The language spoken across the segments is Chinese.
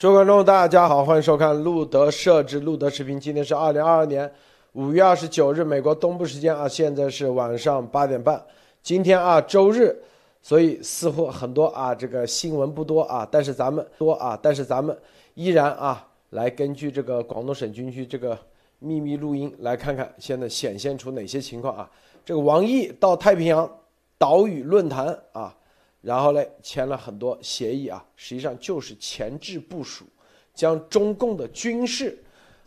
各位观众，大家好，欢迎收看路德设置路德视频。今天是二零二二年五月二十九日，美国东部时间啊，现在是晚上八点半。今天啊，周日，所以似乎很多啊，这个新闻不多啊，但是咱们多啊，但是咱们依然啊，来根据这个广东省军区这个秘密录音来看看，现在显现出哪些情况啊？这个王毅到太平洋岛屿论坛啊。然后呢，签了很多协议啊，实际上就是前置部署，将中共的军事，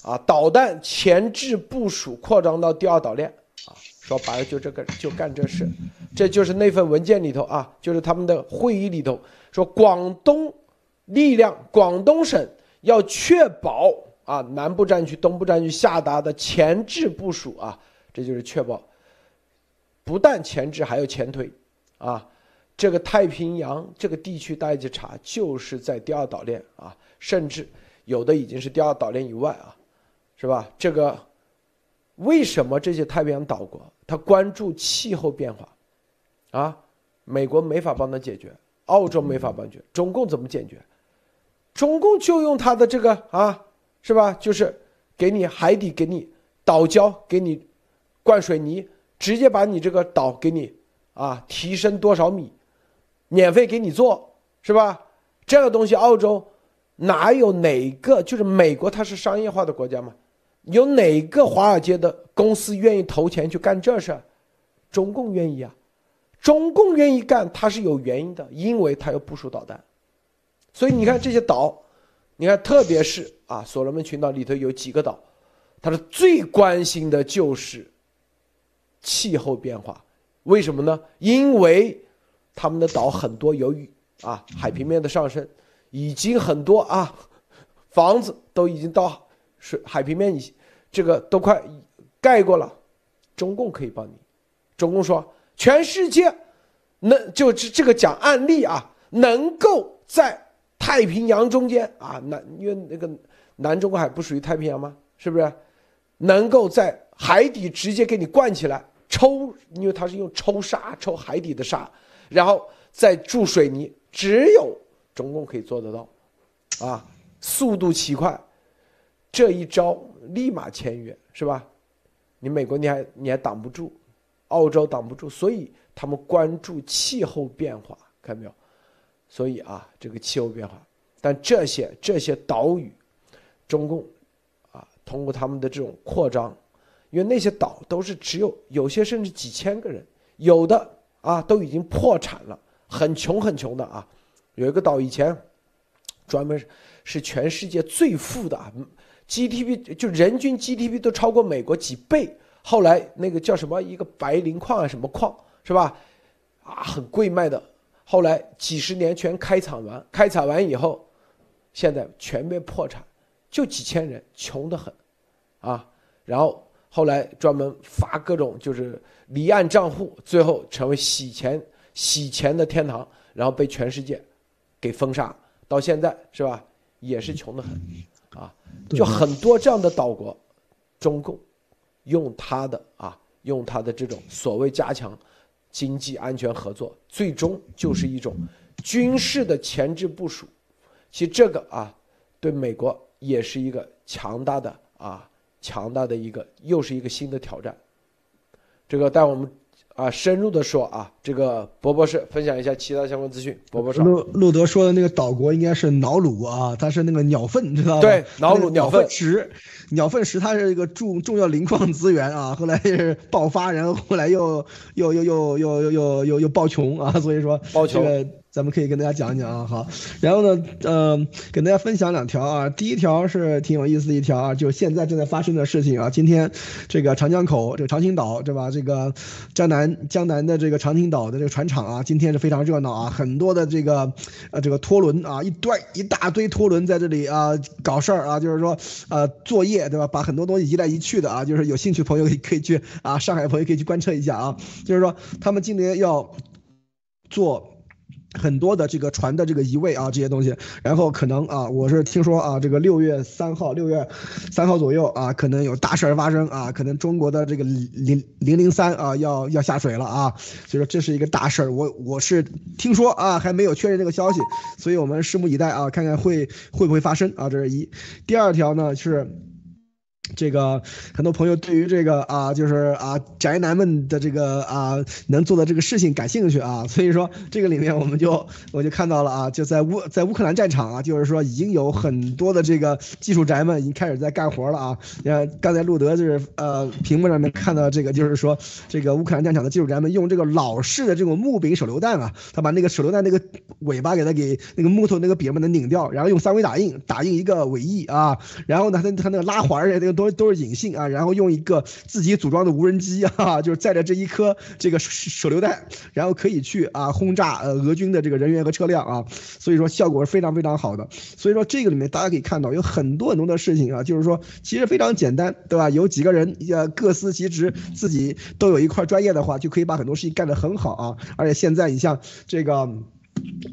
啊导弹前置部署扩张到第二岛链啊，说白了就这个就干这事，这就是那份文件里头啊，就是他们的会议里头说广东力量广东省要确保啊南部战区东部战区下达的前置部署啊，这就是确保，不但前置还有前推啊。这个太平洋这个地区，大家去查，就是在第二岛链啊，甚至有的已经是第二岛链以外啊，是吧？这个为什么这些太平洋岛国他关注气候变化啊？美国没法帮他解决，澳洲没法帮解决，中共怎么解决？中共就用他的这个啊，是吧？就是给你海底给你岛礁给你灌水泥，直接把你这个岛给你啊提升多少米？免费给你做是吧？这个东西澳洲哪有哪个就是美国它是商业化的国家嘛？有哪个华尔街的公司愿意投钱去干这事？中共愿意啊，中共愿意干，它是有原因的，因为它要部署导弹。所以你看这些岛，你看特别是啊，所罗门群岛里头有几个岛，它是最关心的就是气候变化。为什么呢？因为。他们的岛很多，由于啊海平面的上升，已经很多啊房子都已经到水海平面以这个都快盖过了。中共可以帮你，中共说全世界能就这这个讲案例啊，能够在太平洋中间啊南因为那个南中国海不属于太平洋吗？是不是？能够在海底直接给你灌起来抽，因为它是用抽沙抽海底的沙。然后再注水泥，只有中共可以做得到，啊，速度奇快，这一招立马签约是吧？你美国你还你还挡不住，澳洲挡不住，所以他们关注气候变化，看到没有？所以啊，这个气候变化，但这些这些岛屿，中共啊，通过他们的这种扩张，因为那些岛都是只有有些甚至几千个人，有的。啊，都已经破产了，很穷很穷的啊。有一个岛以前专门是全世界最富的啊，GDP 就人均 GDP 都超过美国几倍。后来那个叫什么一个白磷矿啊，什么矿是吧？啊，很贵卖的。后来几十年全开采完，开采完以后，现在全面破产，就几千人，穷得很，啊，然后。后来专门发各种就是离岸账户，最后成为洗钱洗钱的天堂，然后被全世界给封杀。到现在是吧，也是穷得很啊。就很多这样的岛国，中共用他的啊，用他的这种所谓加强经济安全合作，最终就是一种军事的前置部署。其实这个啊，对美国也是一个强大的啊。强大的一个，又是一个新的挑战。这个带我们啊深入的说啊，这个博博士分享一下其他相关资讯。博博士，路路德说的那个岛国应该是瑙鲁啊，它是那个鸟粪，知道吧？对，瑙鲁鸟粪石，鸟粪石它是一个重重要磷矿资源啊，后来是爆发，然后后来又又又又又又又又又爆穷啊，所以说这个。咱们可以跟大家讲一讲啊，好，然后呢，嗯，跟大家分享两条啊。第一条是挺有意思的一条啊，就现在正在发生的事情啊。今天这个长江口，这个长青岛，对吧？这个江南江南的这个长青岛的这个船厂啊，今天是非常热闹啊，很多的这个呃这个拖轮啊，一堆一大堆拖轮在这里啊搞事儿啊，就是说呃作业，对吧？把很多东西移来移去的啊，就是有兴趣朋友可以去啊，上海朋友可以去观测一下啊，就是说他们今年要做。很多的这个船的这个移位啊，这些东西，然后可能啊，我是听说啊，这个六月三号、六月三号左右啊，可能有大事儿发生啊，可能中国的这个零零零三啊要要下水了啊，所以说这是一个大事儿，我我是听说啊，还没有确认这个消息，所以我们拭目以待啊，看看会会不会发生啊，这是一。第二条呢是。这个很多朋友对于这个啊，就是啊宅男们的这个啊能做的这个事情感兴趣啊，所以说这个里面我们就我就看到了啊，就在乌在乌克兰战场啊，就是说已经有很多的这个技术宅们已经开始在干活了啊。你看刚才路德就是呃屏幕上面看到这个，就是说这个乌克兰战场的技术宅们用这个老式的这种木柄手榴弹啊，他把那个手榴弹那个尾巴给它给那个木头那个柄把它拧掉，然后用三维打印打印一个尾翼啊，然后呢他他那个拉环儿那个。都都是隐性啊，然后用一个自己组装的无人机啊，就是载着这一颗这个手榴弹，然后可以去啊轰炸呃俄军的这个人员和车辆啊，所以说效果是非常非常好的。所以说这个里面大家可以看到有很多很多的事情啊，就是说其实非常简单，对吧？有几个人呃各司其职，自己都有一块专业的话，就可以把很多事情干得很好啊。而且现在你像这个。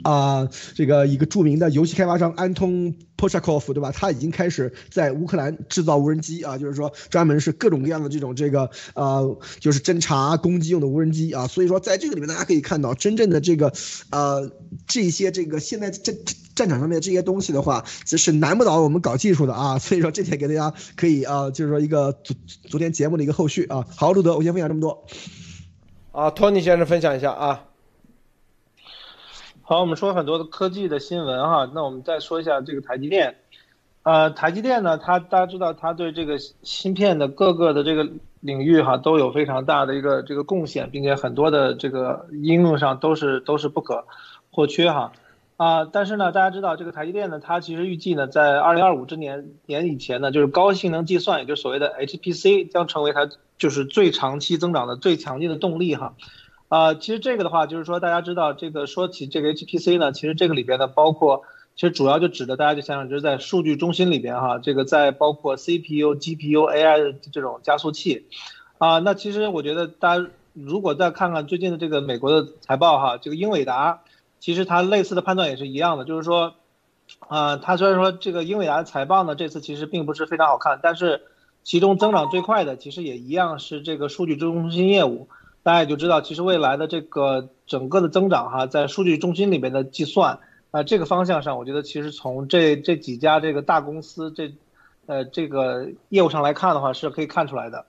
啊，这个一个著名的游戏开发商安通 Pochakov，对吧？他已经开始在乌克兰制造无人机啊，就是说专门是各种各样的这种这个呃，就是侦察攻击用的无人机啊。所以说，在这个里面大家可以看到，真正的这个呃这些这个现在战战场上面这些东西的话，这是难不倒我们搞技术的啊。所以说，这点给大家可以啊，就是说一个昨昨天节目的一个后续啊。好，路德，我先分享这么多。啊，托尼先生分享一下啊。好，我们说很多的科技的新闻哈，那我们再说一下这个台积电。呃，台积电呢，它大家知道，它对这个芯片的各个的这个领域哈都有非常大的一个这个贡献，并且很多的这个应用上都是都是不可或缺哈。啊，但是呢，大家知道这个台积电呢，它其实预计呢，在二零二五之年年以前呢，就是高性能计算，也就是所谓的 HPC，将成为它就是最长期增长的最强劲的动力哈。啊，其实这个的话，就是说大家知道，这个说起这个 HPC 呢，其实这个里边呢，包括其实主要就指的大家就想想，就是在数据中心里边哈，这个在包括 CPU、GPU、AI 的这种加速器，啊，那其实我觉得大家如果再看看最近的这个美国的财报哈，这个英伟达，其实它类似的判断也是一样的，就是说，啊，它虽然说这个英伟达财报呢，这次其实并不是非常好看，但是其中增长最快的其实也一样是这个数据中心业务。大家也就知道，其实未来的这个整个的增长哈，在数据中心里面的计算啊，这个方向上，我觉得其实从这这几家这个大公司这，呃，这个业务上来看的话，是可以看出来的，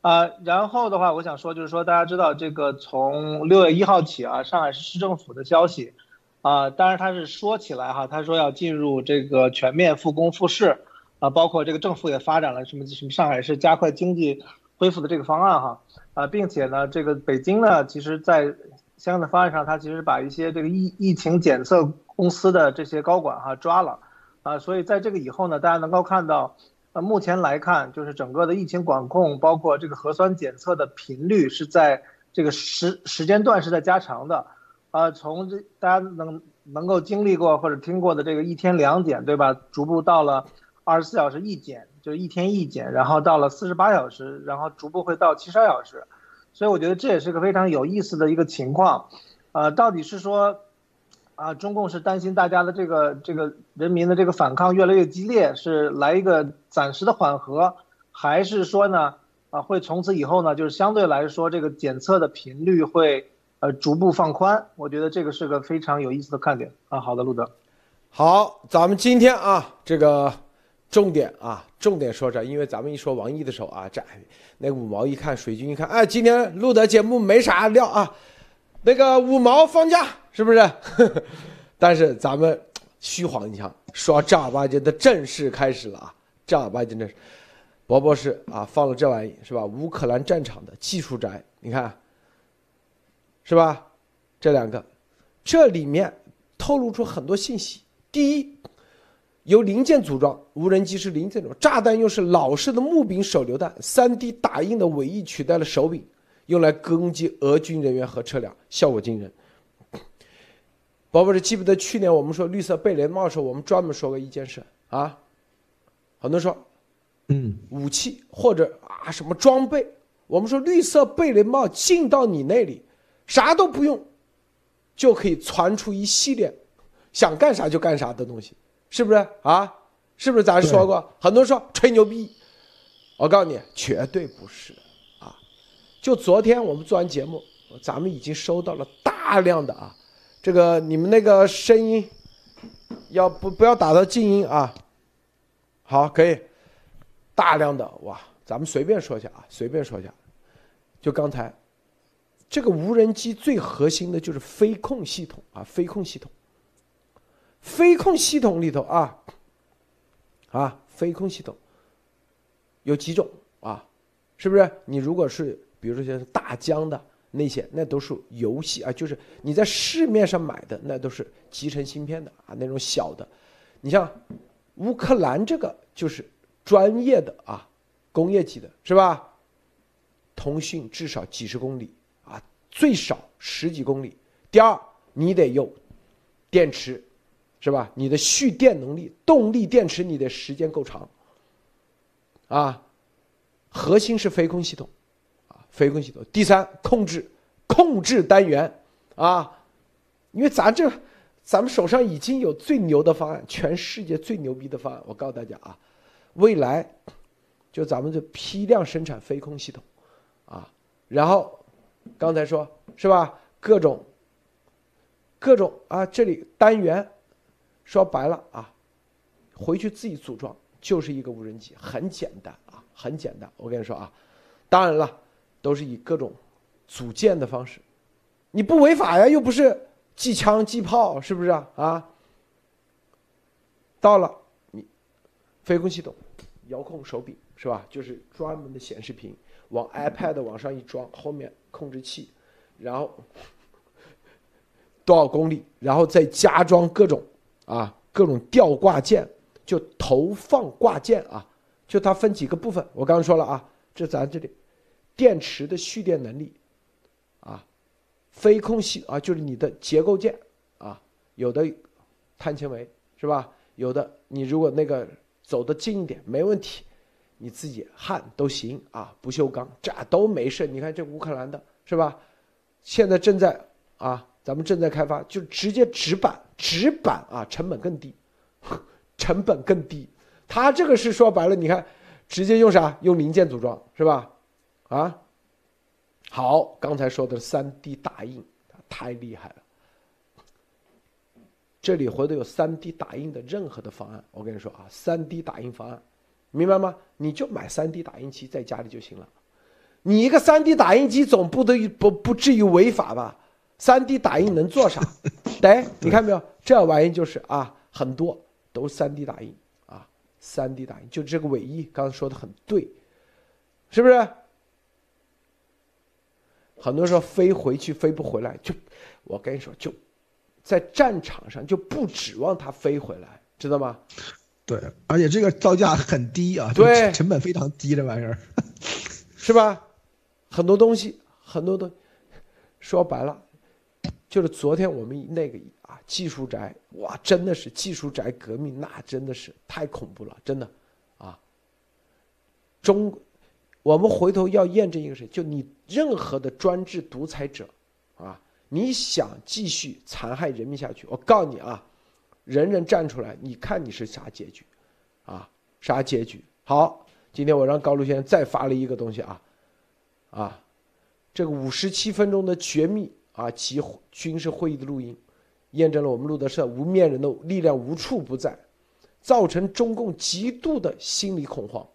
啊，然后的话，我想说就是说，大家知道这个从六月一号起啊，上海市市政府的消息，啊，当然他是说起来哈，他说要进入这个全面复工复市，啊，包括这个政府也发展了什么什么上海市加快经济恢复的这个方案哈。啊，并且呢，这个北京呢，其实在相应的方案上，它其实把一些这个疫疫情检测公司的这些高管哈抓了，啊，所以在这个以后呢，大家能够看到，呃，目前来看，就是整个的疫情管控，包括这个核酸检测的频率是在这个时时间段是在加长的，啊，从这大家能能够经历过或者听过的这个一天两检，对吧？逐步到了二十四小时一检。就一天一检，然后到了四十八小时，然后逐步会到七十二小时，所以我觉得这也是个非常有意思的一个情况，呃，到底是说，啊，中共是担心大家的这个这个人民的这个反抗越来越激烈，是来一个暂时的缓和，还是说呢，啊，会从此以后呢，就是相对来说这个检测的频率会呃逐步放宽？我觉得这个是个非常有意思的看点啊。好的，路德，好，咱们今天啊，这个。重点啊，重点说着，因为咱们一说王毅的时候啊，这那五毛一看，水军一看，哎，今天录的节目没啥料啊，那个五毛放假是不是？但是咱们虚晃一下，说正儿八经的正式开始了啊，正儿八经的，博博士啊放了这玩意是吧？乌克兰战场的技术宅，你看，是吧？这两个，这里面透露出很多信息。第一。由零件组装，无人机是零件组装，炸弹又是老式的木柄手榴弹，3D 打印的尾翼取代了手柄，用来攻击俄军人员和车辆，效果惊人。宝宝是记不得去年我们说绿色贝雷帽的时候，我们专门说过一件事啊，很多人说，嗯，武器或者啊什么装备，我们说绿色贝雷帽进到你那里，啥都不用，就可以传出一系列想干啥就干啥的东西，是不是啊？是不是咱说过？很多人说吹牛逼，我告诉你，绝对不是啊！就昨天我们做完节目，咱们已经收到了大量的啊，这个你们那个声音要不不要打到静音啊？好，可以，大量的哇，咱们随便说一下啊，随便说一下，就刚才。这个无人机最核心的就是飞控系统啊，飞控系统。飞控系统里头啊，啊，飞控系统有几种啊？是不是？你如果是比如说像大疆的那些，那都是游戏啊，就是你在市面上买的那都是集成芯片的啊，那种小的。你像乌克兰这个就是专业的啊，工业级的是吧？通讯至少几十公里啊。最少十几公里。第二，你得有电池，是吧？你的蓄电能力、动力电池，你的时间够长。啊，核心是飞控系统，啊，飞控系统。第三，控制控制单元，啊，因为咱这咱们手上已经有最牛的方案，全世界最牛逼的方案。我告诉大家啊，未来就咱们这批量生产飞控系统，啊，然后。刚才说是吧？各种各种啊，这里单元说白了啊，回去自己组装就是一个无人机，很简单啊，很简单。我跟你说啊，当然了，都是以各种组件的方式，你不违法呀，又不是寄枪寄炮，是不是啊？啊，到了你飞控系统，遥控手柄是吧？就是专门的显示屏。往 iPad 往上一装，后面控制器，然后 多少公里，然后再加装各种啊各种吊挂件，就投放挂件啊，就它分几个部分。我刚刚说了啊，这咱这里电池的蓄电能力啊，飞控系啊，就是你的结构件啊，有的碳纤维是吧？有的你如果那个走得近一点没问题。你自己焊都行啊，不锈钢这都没事。你看这乌克兰的是吧？现在正在啊，咱们正在开发，就直接纸板，纸板啊，成本更低，成本更低。它这个是说白了，你看，直接用啥？用零件组装是吧？啊，好，刚才说的三 D 打印太厉害了。这里回头有三 D 打印的任何的方案，我跟你说啊，三 D 打印方案。明白吗？你就买 3D 打印机在家里就行了。你一个 3D 打印机总不得不不至于违法吧？3D 打印能做啥？对，你看没有？这玩意就是啊，很多都是 3D 打印啊三 D 打印就这个尾翼，刚才说的很对，是不是？很多时候飞回去飞不回来，就我跟你说，就在战场上就不指望它飞回来，知道吗？对，而且这个造价很低啊，对，成本非常低，这玩意儿，是吧？很多东西，很多东，说白了，就是昨天我们那个啊，技术宅，哇，真的是技术宅革命，那真的是太恐怖了，真的，啊，中，我们回头要验证一个事，就你任何的专制独裁者，啊，你想继续残害人民下去，我告诉你啊。人人站出来，你看你是啥结局，啊，啥结局？好，今天我让高露先生再发了一个东西啊，啊，这个五十七分钟的绝密啊及军事会议的录音，验证了我们路德社无面人的力量无处不在，造成中共极度的心理恐慌，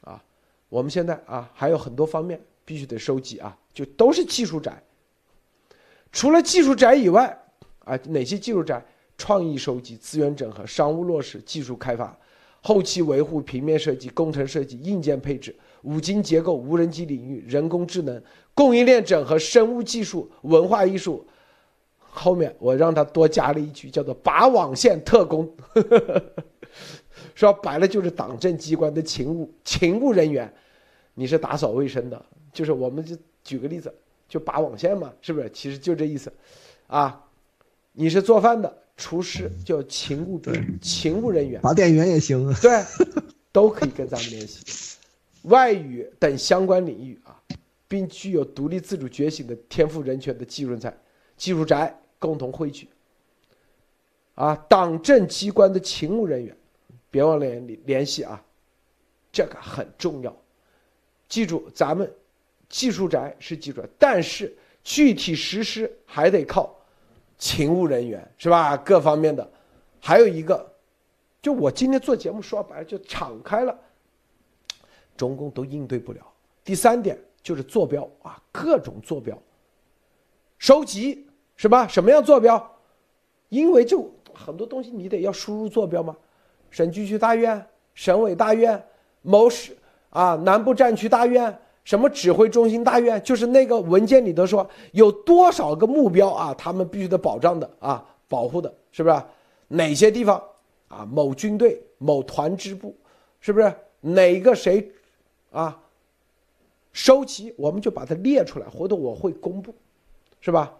啊，我们现在啊还有很多方面必须得收集啊，就都是技术宅，除了技术宅以外，啊，哪些技术宅？创意收集、资源整合、商务落实、技术开发、后期维护、平面设计、工程设计、硬件配置、五金结构、无人机领域、人工智能、供应链整合、生物技术、文化艺术。后面我让他多加了一句，叫做“拔网线特工”，说白了就是党政机关的勤务勤务人员。你是打扫卫生的，就是我们就举个例子，就拔网线嘛，是不是？其实就这意思，啊，你是做饭的。厨师叫勤务勤务人员，拔电源也行，对，都可以跟咱们联系。外语等相关领域啊，并具有独立自主觉醒的天赋人权的技术人才、技术宅共同汇聚。啊，党政机关的勤务人员，别忘了联联系啊，这个很重要。记住，咱们技术宅是技术，但是具体实施还得靠勤务人员，是吧？各方面的，还有一个，就我今天做节目说白了，就敞开了，中共都应对不了。第三点就是坐标啊，各种坐标，收集是吧？什么样坐标？因为就。很多东西你得要输入坐标吗？省军区大院、省委大院、某市啊、南部战区大院、什么指挥中心大院，就是那个文件里头说有多少个目标啊，他们必须得保障的啊，保护的，是不是？哪些地方啊？某军队、某团支部，是不是？哪个谁啊？收集我们就把它列出来，回头我会公布，是吧？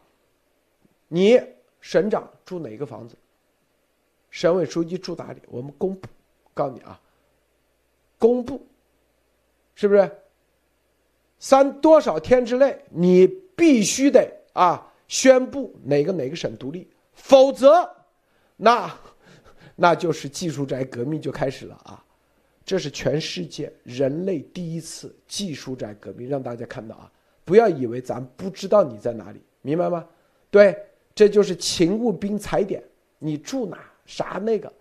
你省长住哪个房子？省委书记住哪里？我们公布，告诉你啊，公布，是不是？三多少天之内，你必须得啊宣布哪个哪个省独立，否则，那那就是技术宅革命就开始了啊！这是全世界人类第一次技术宅革命，让大家看到啊！不要以为咱不知道你在哪里，明白吗？对，这就是勤务兵踩点，你住哪？啥那个，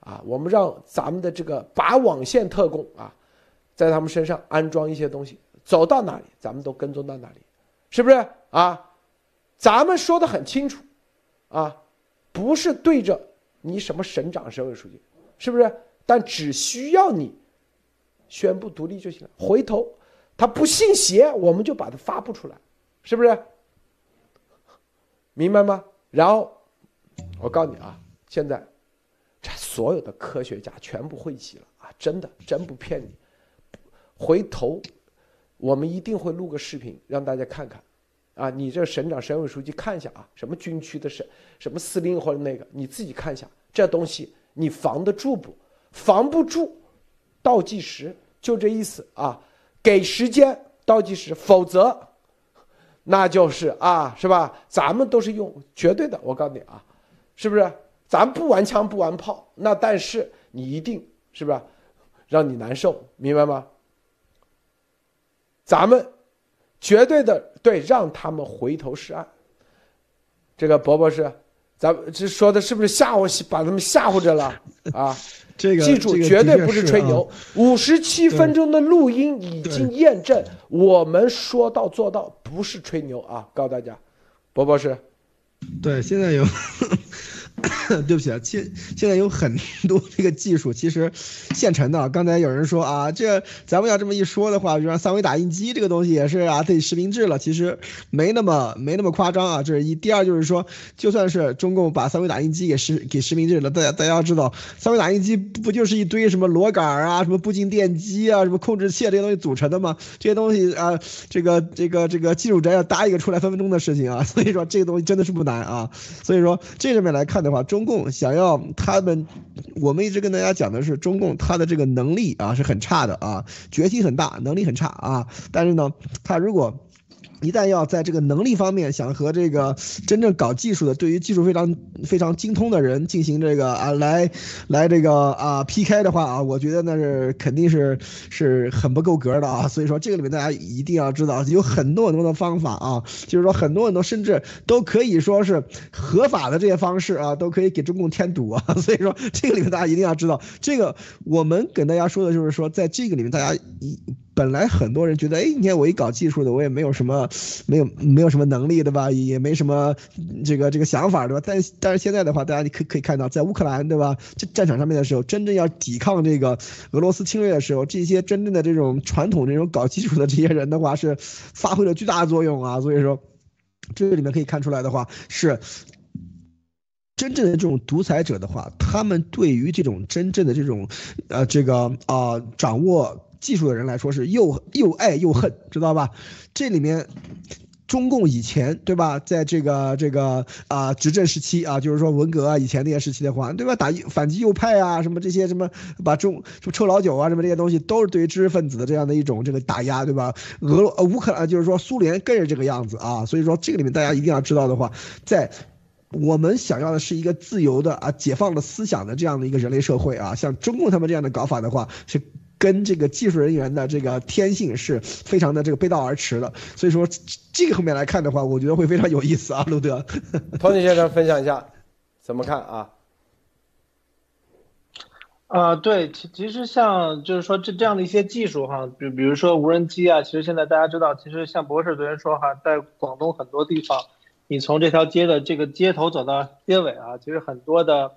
啊，我们让咱们的这个拔网线特工啊，在他们身上安装一些东西，走到哪里咱们都跟踪到哪里，是不是啊？咱们说的很清楚，啊，不是对着你什么省长、省委书记，是不是？但只需要你宣布独立就行了。回头他不信邪，我们就把它发布出来，是不是？明白吗？然后我告诉你啊。现在，这所有的科学家全部汇集了啊！真的，真不骗你。回头，我们一定会录个视频让大家看看，啊，你这省长、省委书记看一下啊，什么军区的省、什么司令或者那个，你自己看一下，这东西你防得住不？防不住，倒计时就这意思啊，给时间倒计时，否则，那就是啊，是吧？咱们都是用绝对的，我告诉你啊，是不是？咱不玩枪不玩炮，那但是你一定是不是让你难受，明白吗？咱们绝对的对，让他们回头是岸。这个伯伯是，咱们这说的是不是吓唬，把他们吓唬着了 啊？这个记住，绝对不是吹牛。五十七分钟的录音已经验证，我们说到做到，不是吹牛啊！告诉大家，伯伯是，对，现在有。对不起啊，现现在有很多这个技术其实现成的。刚才有人说啊，这咱们要这么一说的话，比如说三维打印机这个东西也是啊，得实名制了。其实没那么没那么夸张啊，这是一。第二就是说，就算是中共把三维打印机给实给实名制了，大家大家要知道，三维打印机不就是一堆什么螺杆啊、什么步进电机啊、什么控制器这些东西组成的吗？这些东西啊，这个这个这个技术宅要搭一个出来分分钟的事情啊。所以说这个东西真的是不难啊。所以说这上面来看的话，中共想要他们，我们一直跟大家讲的是，中共他的这个能力啊是很差的啊，决心很大，能力很差啊，但是呢，他如果。一旦要在这个能力方面想和这个真正搞技术的、对于技术非常非常精通的人进行这个啊来来这个啊 PK 的话啊，我觉得那是肯定是是很不够格的啊。所以说这个里面大家一定要知道，有很多很多的方法啊，就是说很多很多甚至都可以说是合法的这些方式啊，都可以给中共添堵啊。所以说这个里面大家一定要知道，这个我们跟大家说的就是说，在这个里面大家一。本来很多人觉得，哎，你看我一搞技术的，我也没有什么，没有没有什么能力，对吧？也没什么这个这个想法，对吧？但但是现在的话，大家你可可以看到，在乌克兰，对吧？这战场上面的时候，真正要抵抗这个俄罗斯侵略的时候，这些真正的这种传统这种搞技术的这些人的话，是发挥了巨大的作用啊。所以说，这里面可以看出来的话，是真正的这种独裁者的话，他们对于这种真正的这种，呃，这个啊，掌握。技术的人来说是又又爱又恨，知道吧？这里面，中共以前对吧，在这个这个啊执政时期啊，就是说文革啊以前那些时期的话，对吧？打反击右派啊，什么这些什么把中什么臭老九啊，什么这些东西，都是对于知识分子的这样的一种这个打压，对吧？俄乌克兰就是说苏联更是这个样子啊，所以说这个里面大家一定要知道的话，在我们想要的是一个自由的啊，解放的思想的这样的一个人类社会啊。像中共他们这样的搞法的话，是跟这个技术人员的这个天性是非常的这个背道而驰的。所以说，这个后面来看的话，我觉得会非常有意思啊，路德。托尼先生分享一下，怎么看啊？啊，对，其其实像就是说这这样的一些技术哈，比比如说无人机啊，其实现在大家知道，其实像博士昨天说哈，在广东很多地方，你从这条街的这个街头走到街尾啊，其实很多的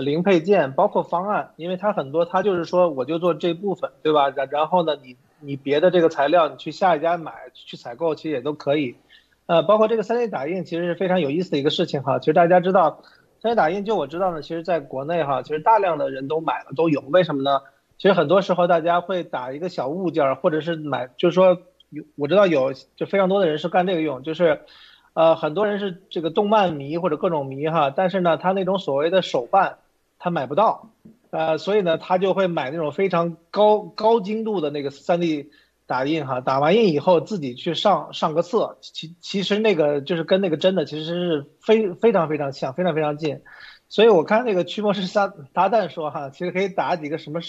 零配件包括方案，因为它很多它就是说我就做这部分，对吧？然然后呢，你你别的这个材料你去下一家买去采购，其实也都可以。呃，包括这个 3D 打印，其实是非常有意思的一个事情哈。其实大家知道。3D 打印，就我知道呢，其实在国内哈，其实大量的人都买了，都有。为什么呢？其实很多时候大家会打一个小物件，或者是买，就是说，有我知道有就非常多的人是干这个用，就是，呃，很多人是这个动漫迷或者各种迷哈，但是呢，他那种所谓的手办他买不到，呃，所以呢，他就会买那种非常高高精度的那个 3D。打印哈，打完印以后自己去上上个色，其其实那个就是跟那个真的其实是非非常非常像，非常非常近。所以我看那个驱魔师撒搭档说哈，其实可以打几个什么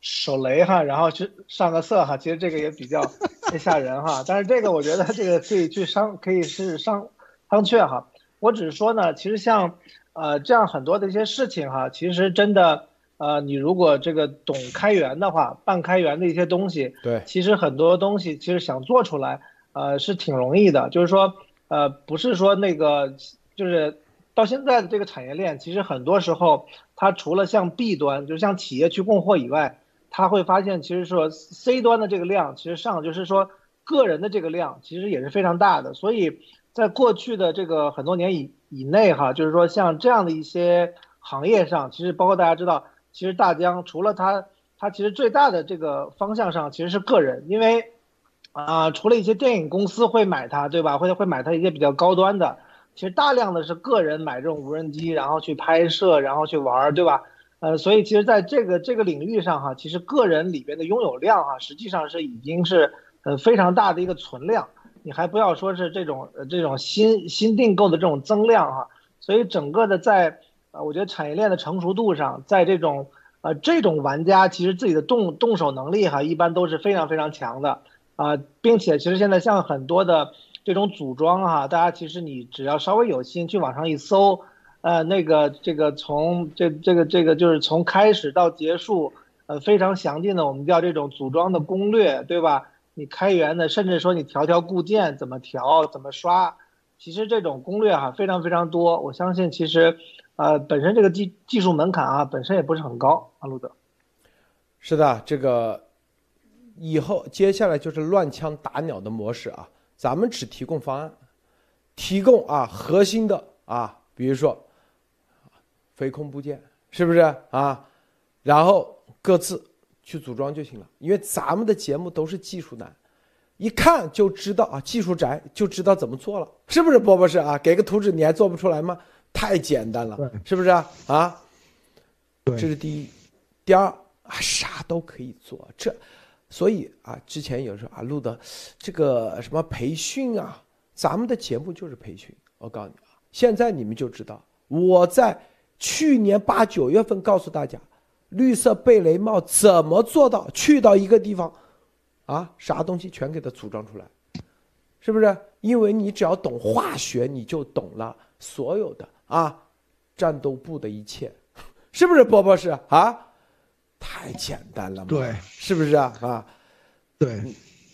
手雷哈，然后去上个色哈，其实这个也比较 吓人哈。但是这个我觉得这个可以去商，可以是商商榷哈。我只是说呢，其实像呃这样很多的一些事情哈，其实真的。呃，你如果这个懂开源的话，半开源的一些东西，对，其实很多东西其实想做出来，呃，是挺容易的。就是说，呃，不是说那个，就是到现在的这个产业链，其实很多时候它除了向 B 端，就像企业去供货以外，他会发现其实说 C 端的这个量，其实上就是说个人的这个量，其实也是非常大的。所以在过去的这个很多年以以内哈，就是说像这样的一些行业上，其实包括大家知道。其实大疆除了它，它其实最大的这个方向上其实是个人，因为，啊，除了一些电影公司会买它，对吧？会会买它一些比较高端的，其实大量的是个人买这种无人机，然后去拍摄，然后去玩，对吧？呃，所以其实在这个这个领域上哈，其实个人里边的拥有量哈，实际上是已经是呃非常大的一个存量，你还不要说是这种呃这种新新订购的这种增量哈，所以整个的在。啊，我觉得产业链的成熟度上，在这种呃这种玩家，其实自己的动动手能力哈，一般都是非常非常强的啊，并且其实现在像很多的这种组装哈，大家其实你只要稍微有心去网上一搜，呃，那个这个从这这个这个就是从开始到结束，呃，非常详尽的，我们叫这种组装的攻略，对吧？你开源的，甚至说你调调固件怎么调，怎么刷，其实这种攻略哈非常非常多，我相信其实。呃，本身这个技技术门槛啊，本身也不是很高啊，路德。是的，这个以后接下来就是乱枪打鸟的模式啊，咱们只提供方案，提供啊核心的啊，比如说飞控部件，是不是啊？然后各自去组装就行了，因为咱们的节目都是技术男，一看就知道啊，技术宅就知道怎么做了，是不是？波博士啊，给个图纸你还做不出来吗？太简单了，是不是啊？啊，这是第一，第二啊，啥都可以做。这，所以啊，之前有时候啊录的这个什么培训啊，咱们的节目就是培训。我告诉你啊，现在你们就知道，我在去年八九月份告诉大家，绿色贝雷帽怎么做到去到一个地方，啊，啥东西全给它组装出来，是不是？因为你只要懂化学，你就懂了所有的。啊，战斗部的一切，是不是波波士啊？太简单了嘛，对，是不是啊？啊，对，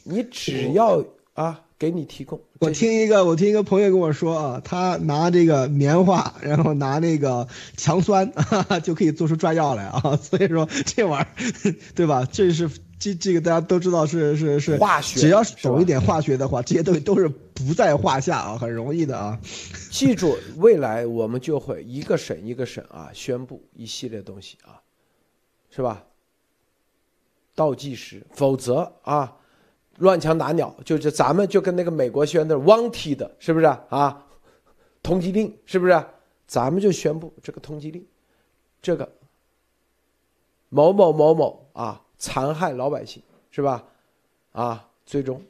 你只要啊，给你提供。我听一个，我听一个朋友跟我说啊，他拿这个棉花，然后拿那个强酸，哈 哈就可以做出转药来啊。所以说这玩意儿，对吧？这是。这这个大家都知道是是是化学，只要是懂一点化学的话，这些东西都是不在话下啊，很容易的啊。记住，未来我们就会一个省一个省啊宣布一系列东西啊，是吧？倒计时，否则啊，乱枪打鸟，就是咱们就跟那个美国宣的 wanted 是不是啊？通缉令是不是？咱们就宣布这个通缉令，这个某某某某啊。残害老百姓是吧？啊，最终，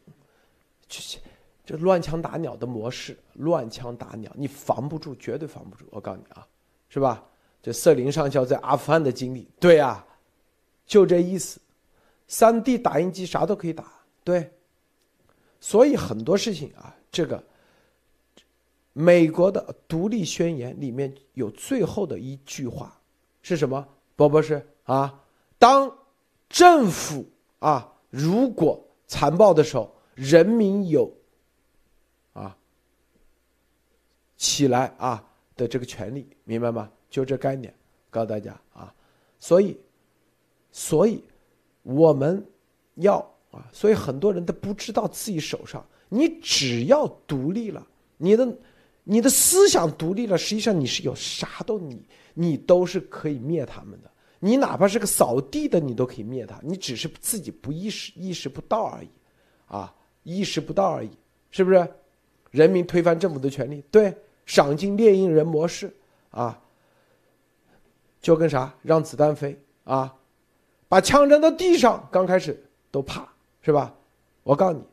这乱枪打鸟的模式，乱枪打鸟，你防不住，绝对防不住。我告诉你啊，是吧？这瑟林上校在阿富汗的经历，对呀，就这意思。三 D 打印机啥都可以打，对。所以很多事情啊，这个美国的独立宣言里面有最后的一句话是什么？波博士啊，当政府啊如果残暴的时候，人民有啊。起来啊的这个权利，明白吗？就这概念，告诉大家啊。所以，所以我们要啊，所以很多人都不知道自己手上，你只要独立了，你的你的思想独立了，实际上你是有啥都你你都是可以灭他们的。你哪怕是个扫地的，你都可以灭他，你只是自己不意识意识不到而已，啊，意识不到而已，是不是？人民推翻政府的权利，对。赏金猎鹰人模式，啊，就跟啥让子弹飞啊，把枪扔到地上，刚开始都怕是吧？我告诉你，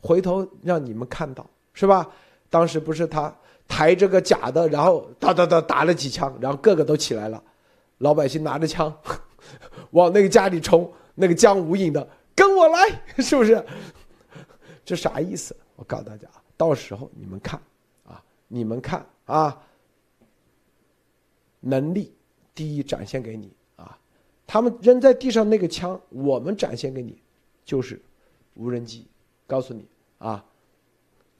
回头让你们看到是吧？当时不是他抬着个假的，然后哒哒哒打了几枪，然后个个都起来了，老百姓拿着枪 往那个家里冲，那个江无影的跟我来，是不是？这啥意思？我告诉大家，到时候你们看啊。你们看啊，能力第一展现给你啊，他们扔在地上那个枪，我们展现给你，就是无人机，告诉你啊，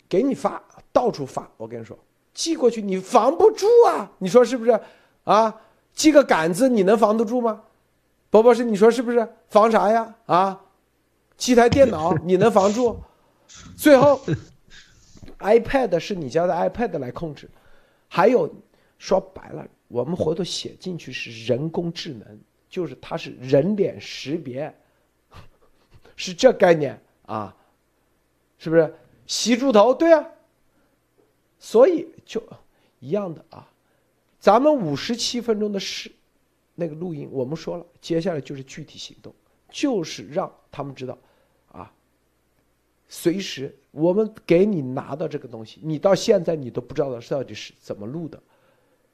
给你发，到处发，我跟你说，寄过去你防不住啊，你说是不是啊？寄个杆子你能防得住吗？伯伯是你说是不是？防啥呀？啊，寄台电脑 你能防住？最后。iPad 是你家的 iPad 来控制，还有说白了，我们回头写进去是人工智能，就是它是人脸识别，是这概念啊，是不是？洗猪头，对啊，所以就一样的啊。咱们五十七分钟的事，那个录音我们说了，接下来就是具体行动，就是让他们知道啊。随时，我们给你拿到这个东西，你到现在你都不知道到底是怎么录的，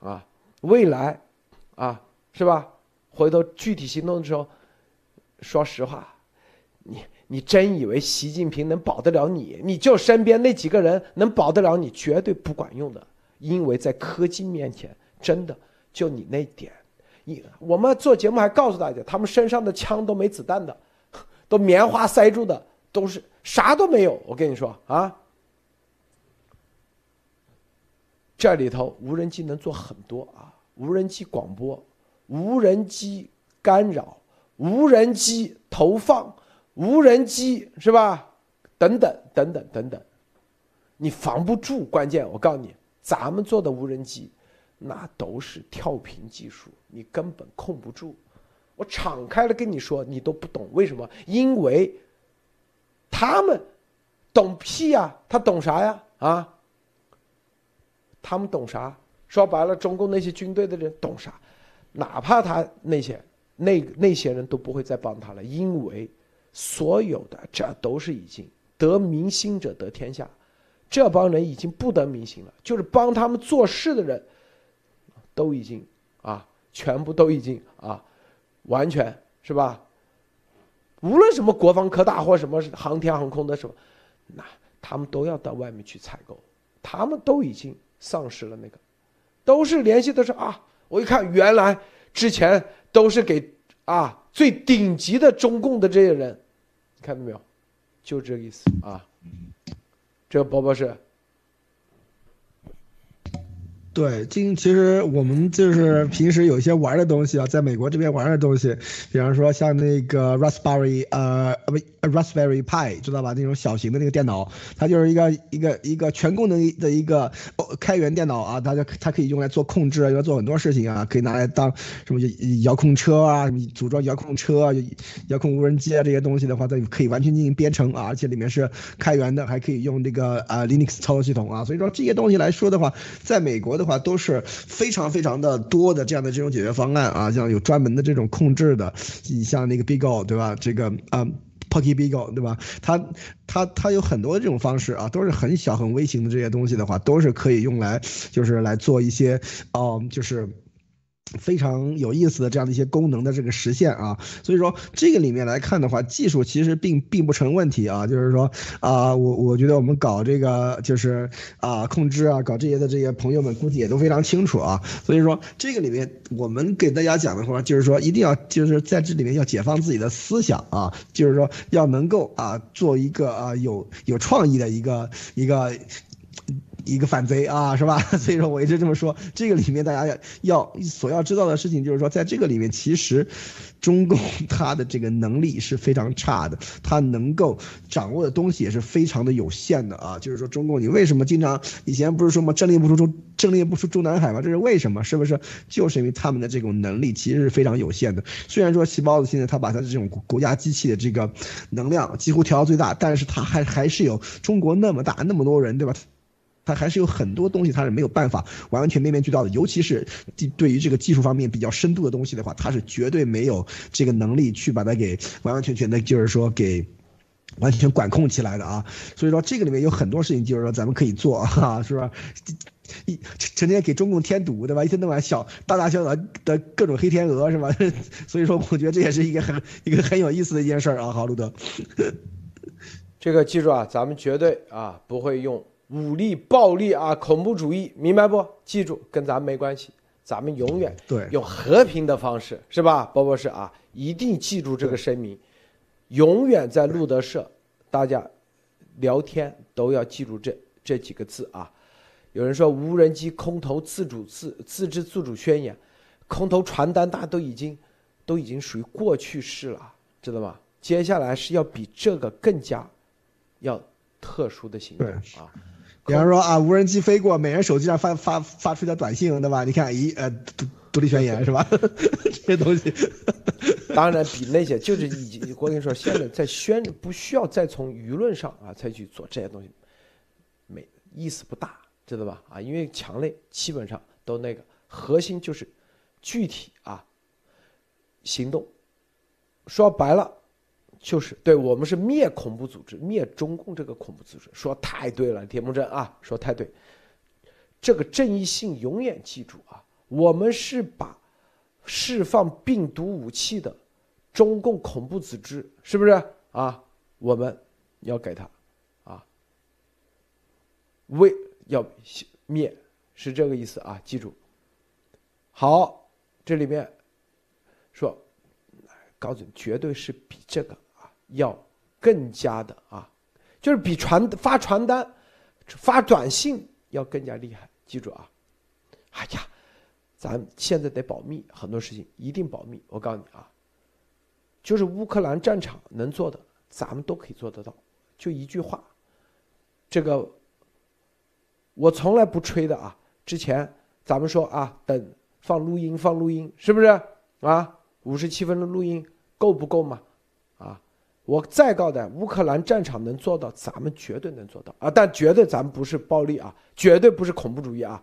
啊，未来，啊，是吧？回头具体行动的时候，说实话，你你真以为习近平能保得了你？你就身边那几个人能保得了你？绝对不管用的，因为在科技面前，真的就你那点，你我们做节目还告诉大家，他们身上的枪都没子弹的，都棉花塞住的，都是。啥都没有，我跟你说啊，这里头无人机能做很多啊，无人机广播、无人机干扰、无人机投放、无人机是吧？等等等等等等，你防不住。关键我告诉你，咱们做的无人机，那都是跳频技术，你根本控不住。我敞开了跟你说，你都不懂为什么？因为。他们懂屁呀？他懂啥呀？啊？他们懂啥？说白了，中共那些军队的人懂啥？哪怕他那些那那些人都不会再帮他了，因为所有的这都是已经得民心者得天下，这帮人已经不得民心了，就是帮他们做事的人，都已经啊，全部都已经啊，完全是吧？无论什么国防科大或什么航天航空的什么，那他们都要到外面去采购，他们都已经丧失了那个，都是联系的是啊，我一看原来之前都是给啊最顶级的中共的这些人，看到没有，就这个意思啊，这个包包是。对，今其实我们就是平时有一些玩的东西啊，在美国这边玩的东西，比方说像那个 Raspberry 呃不 Raspberry Pi 知道吧？那种小型的那个电脑，它就是一个一个一个全功能的一个哦开源电脑啊，它就它可以用来做控制啊，用来做很多事情啊，可以拿来当什么遥控车啊，什么组装遥控车、遥控无人机啊这些东西的话，它可以完全进行编程啊，而且里面是开源的，还可以用这个啊 Linux 操作系统啊，所以说这些东西来说的话，在美国。的话都是非常非常的多的这样的这种解决方案啊，像有专门的这种控制的，你像那个 BigO 对吧？这个啊 Pocky Beagle，对吧？它它它有很多这种方式啊，都是很小很微型的这些东西的话，都是可以用来就是来做一些哦，就是。非常有意思的这样的一些功能的这个实现啊，所以说这个里面来看的话，技术其实并并不成问题啊，就是说啊，我我觉得我们搞这个就是啊控制啊搞这些的这些朋友们估计也都非常清楚啊，所以说这个里面我们给大家讲的话，就是说一定要就是在这里面要解放自己的思想啊，就是说要能够啊做一个啊有有创意的一个一个。一个反贼啊，是吧？所以说我一直这么说。这个里面大家要要所要知道的事情就是说，在这个里面，其实中共它的这个能力是非常差的，它能够掌握的东西也是非常的有限的啊。就是说，中共你为什么经常以前不是说嘛，阵列不出中阵列不出中南海吗？这是为什么？是不是就是因为他们的这种能力其实是非常有限的？虽然说细胞子现在他把他这种国家机器的这个能量几乎调到最大，但是他还还是有中国那么大那么多人，对吧？它还是有很多东西，它是没有办法完完全面面俱到的，尤其是对于这个技术方面比较深度的东西的话，它是绝对没有这个能力去把它给完完全全的，就是说给 完全管控起来的啊。所以说这个里面有很多事情，就是说咱们可以做啊，是吧？一 成天给中共添堵，对吧？一天到晚小大大小小的各种黑天鹅，是吧？所以说，我觉得这也是一个很一个很有意思的一件事儿啊。好，路德，这个记住啊，咱们绝对啊不会用。武力、暴力啊，恐怖主义，明白不？记住，跟咱们没关系，咱们永远对用和平的方式，是吧，包博士啊？一定记住这个声明，永远在路德社，大家聊天都要记住这这几个字啊。有人说无人机空投自主自自治自主宣言，空投传单，大家都已经都已经属于过去式了，知道吗？接下来是要比这个更加要特殊的行动啊。比方说啊，无人机飞过，每人手机上发发发出一条短信，对吧？你看，咦，呃，独独立宣言是吧？这些东西，当然比那些就是已经，我跟你说，现在在宣不需要再从舆论上啊再去做这些东西，没意思不大，知道吧？啊，因为墙内基本上都那个核心就是具体啊行动，说白了。就是对我们是灭恐怖组织，灭中共这个恐怖组织，说太对了，铁木真啊，说太对。这个正义性永远记住啊，我们是把释放病毒武器的中共恐怖组织，是不是啊？我们要给他啊，为要灭，是这个意思啊，记住。好，这里面说，告诉你，绝对是比这个。要更加的啊，就是比传发传单、发短信要更加厉害。记住啊，哎呀，咱现在得保密，很多事情一定保密。我告诉你啊，就是乌克兰战场能做的，咱们都可以做得到。就一句话，这个我从来不吹的啊。之前咱们说啊，等放录音，放录音，是不是啊？五十七分的录音够不够嘛？我再告的乌克兰战场能做到，咱们绝对能做到啊！但绝对咱们不是暴力啊，绝对不是恐怖主义啊，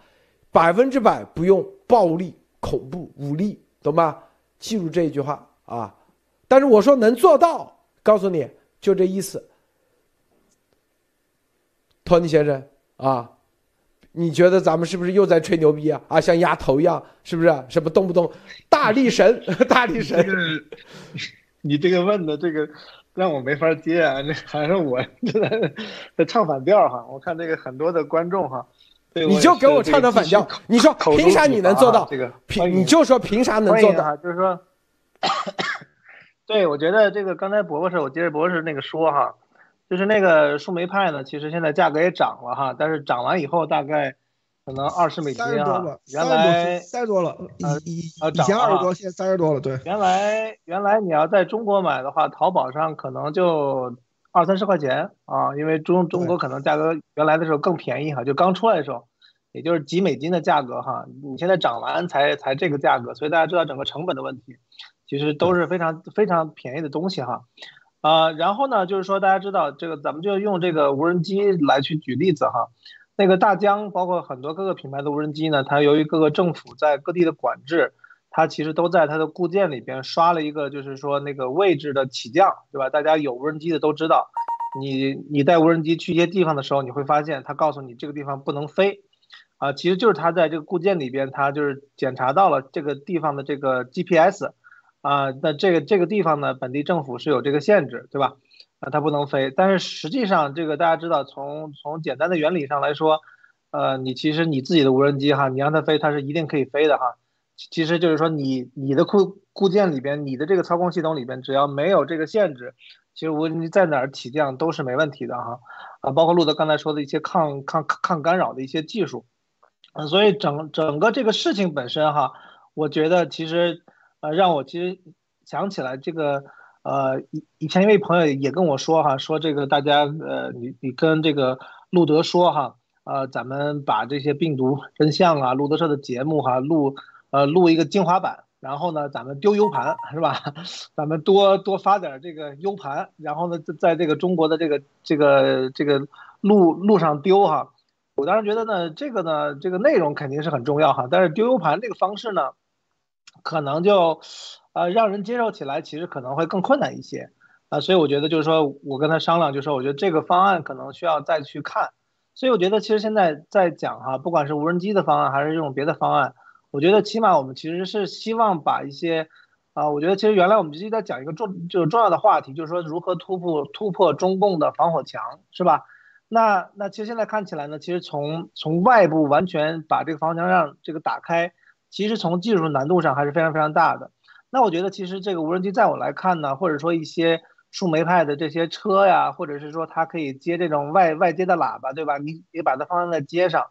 百分之百不用暴力、恐怖、武力，懂吧？记住这一句话啊！但是我说能做到，告诉你就这意思。托尼先生啊，你觉得咱们是不是又在吹牛逼啊？啊，像丫头一样，是不是？什么动不动大力神、大力神？你这个问的这个。让我没法接啊！这还是我在在唱反调哈。我看这个很多的观众哈，你就给我唱的反调。你说凭啥你能做到？这个凭你就说凭啥能做到？就是说，对我觉得这个刚才博博士，我接着博士那个说哈，就是那个树莓派呢，其实现在价格也涨了哈，但是涨完以后大概。可能二十美金啊，原来三十多了，以以以前二十多，现在三十多了，对。原来原来你要在中国买的话，淘宝上可能就二三十块钱啊，因为中中国可能价格原来的时候更便宜哈，就刚出来的时候，也就是几美金的价格哈，你现在涨完才才这个价格，所以大家知道整个成本的问题，其实都是非常非常便宜的东西哈，啊，然后呢，就是说大家知道这个，咱们就用这个无人机来去举例子哈。那个大疆，包括很多各个品牌的无人机呢，它由于各个政府在各地的管制，它其实都在它的固件里边刷了一个，就是说那个位置的起降，对吧？大家有无人机的都知道，你你带无人机去一些地方的时候，你会发现它告诉你这个地方不能飞，啊，其实就是它在这个固件里边，它就是检查到了这个地方的这个 GPS，啊，那这个这个地方呢，本地政府是有这个限制，对吧？啊，它不能飞，但是实际上这个大家知道，从从简单的原理上来说，呃，你其实你自己的无人机哈，你让它飞，它是一定可以飞的哈。其实就是说，你你的固固件里边，你的这个操控系统里边，只要没有这个限制，其实无人机在哪儿起降都是没问题的哈。啊，包括路德刚才说的一些抗抗抗干扰的一些技术，嗯，所以整整个这个事情本身哈，我觉得其实呃让我其实想起来这个。呃，以以前一位朋友也跟我说哈，说这个大家呃，你你跟这个路德说哈，呃，咱们把这些病毒真相啊，路德社的节目哈，录呃录一个精华版，然后呢，咱们丢 U 盘是吧？咱们多多发点这个 U 盘，然后呢，在在这个中国的这个这个这个路路上丢哈。我当时觉得呢，这个呢，这个内容肯定是很重要哈，但是丢 U 盘这个方式呢，可能就。呃，让人接受起来其实可能会更困难一些，啊，所以我觉得就是说我跟他商量，就是说我觉得这个方案可能需要再去看，所以我觉得其实现在在讲哈，不管是无人机的方案还是这种别的方案，我觉得起码我们其实是希望把一些，啊，我觉得其实原来我们一直在讲一个重就是重要的话题，就是说如何突破突破中共的防火墙，是吧？那那其实现在看起来呢，其实从从外部完全把这个防火墙让这个打开，其实从技术难度上还是非常非常大的。那我觉得其实这个无人机在我来看呢，或者说一些树莓派的这些车呀，或者是说它可以接这种外外接的喇叭，对吧？你你把它放在街上，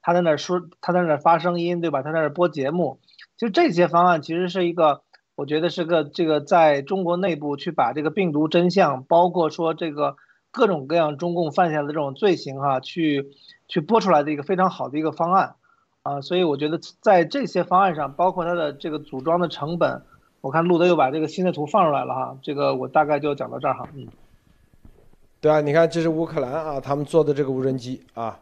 它在那说，它在那发声音，对吧？它在那播节目，就这些方案其实是一个，我觉得是个这个在中国内部去把这个病毒真相，包括说这个各种各样中共犯下的这种罪行哈，去去播出来的一个非常好的一个方案啊，所以我觉得在这些方案上，包括它的这个组装的成本。我看路德又把这个新的图放出来了哈，这个我大概就讲到这儿哈，嗯，对啊，你看这是乌克兰啊，他们做的这个无人机啊，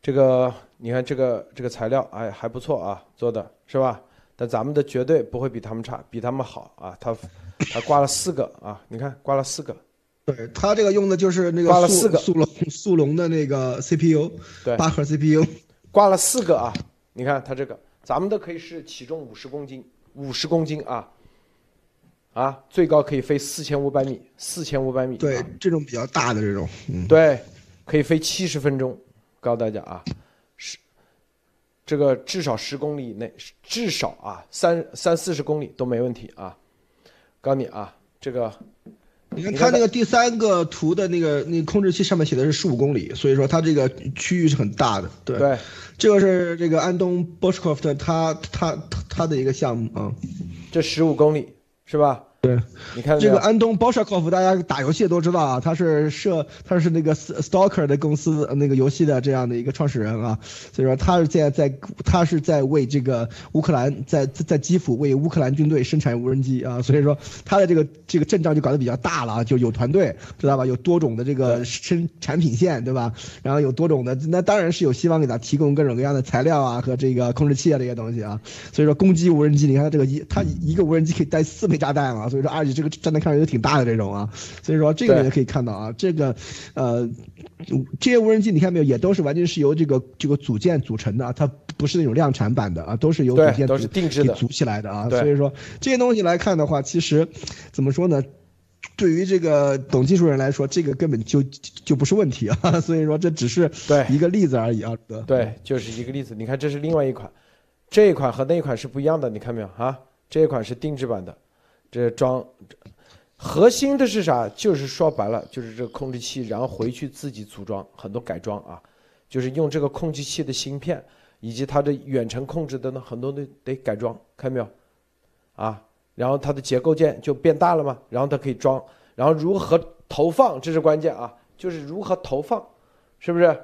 这个你看这个这个材料哎还不错啊，做的是吧？但咱们的绝对不会比他们差，比他们好啊。他他挂了四个啊，你看挂了四个，对他这个用的就是那个挂了四个速龙速龙的那个 CPU，对，八核 CPU，挂了四个啊，你看他这个，咱们的可以是起重五十公斤。五十公斤啊，啊，最高可以飞四千五百米，四千五百米。对，这种比较大的这种，嗯，对，可以飞七十分钟。告诉大家啊，十，这个至少十公里以内，至少啊三三四十公里都没问题啊。告诉你啊，这个，你看它那个第三个图的那个那控制器上面写的是十五公里，所以说它这个区域是很大的。对。对。这个是这个安东·波什科夫特他他他他的一个项目啊，这十五公里是吧？对，你看这个安东·鲍舍科夫，大家打游戏都知道啊，他是设他是那个 Stalker 的公司那个游戏的这样的一个创始人啊，所以说他是在在他是在为这个乌克兰在在基辅为乌克兰军队生产无人机啊，所以说他的这个这个阵仗就搞得比较大了啊，就有团队知道吧？有多种的这个生产品线对吧？然后有多种的，那当然是有希望给他提供各种各样的材料啊和这个控制器啊这些东西啊，所以说攻击无人机，你看他这个一他一个无人机可以带四枚炸弹啊。所以说，而且这个站在看上也挺大的这种啊，所以说这个也可以看到啊，这个，呃，这些无人机你看没有，也都是完全是由这个这个组件组成的啊，它不是那种量产版的啊，都是由组件都是定制的组起来的啊。所以说这些东西来看的话，其实怎么说呢？对于这个懂技术人来说，这个根本就就不是问题啊。所以说这只是对一个例子而已啊。对，就是一个例子。你看这是另外一款，这一款和那一款是不一样的，你看没有啊？这一款是定制版的，这装核心的是啥？就是说白了，就是这个控制器，然后回去自己组装很多改装啊，就是用这个控制器的芯片以及它的远程控制的呢，很多都得改装，看到没有？啊，然后它的结构件就变大了嘛，然后它可以装，然后如何投放，这是关键啊，就是如何投放，是不是？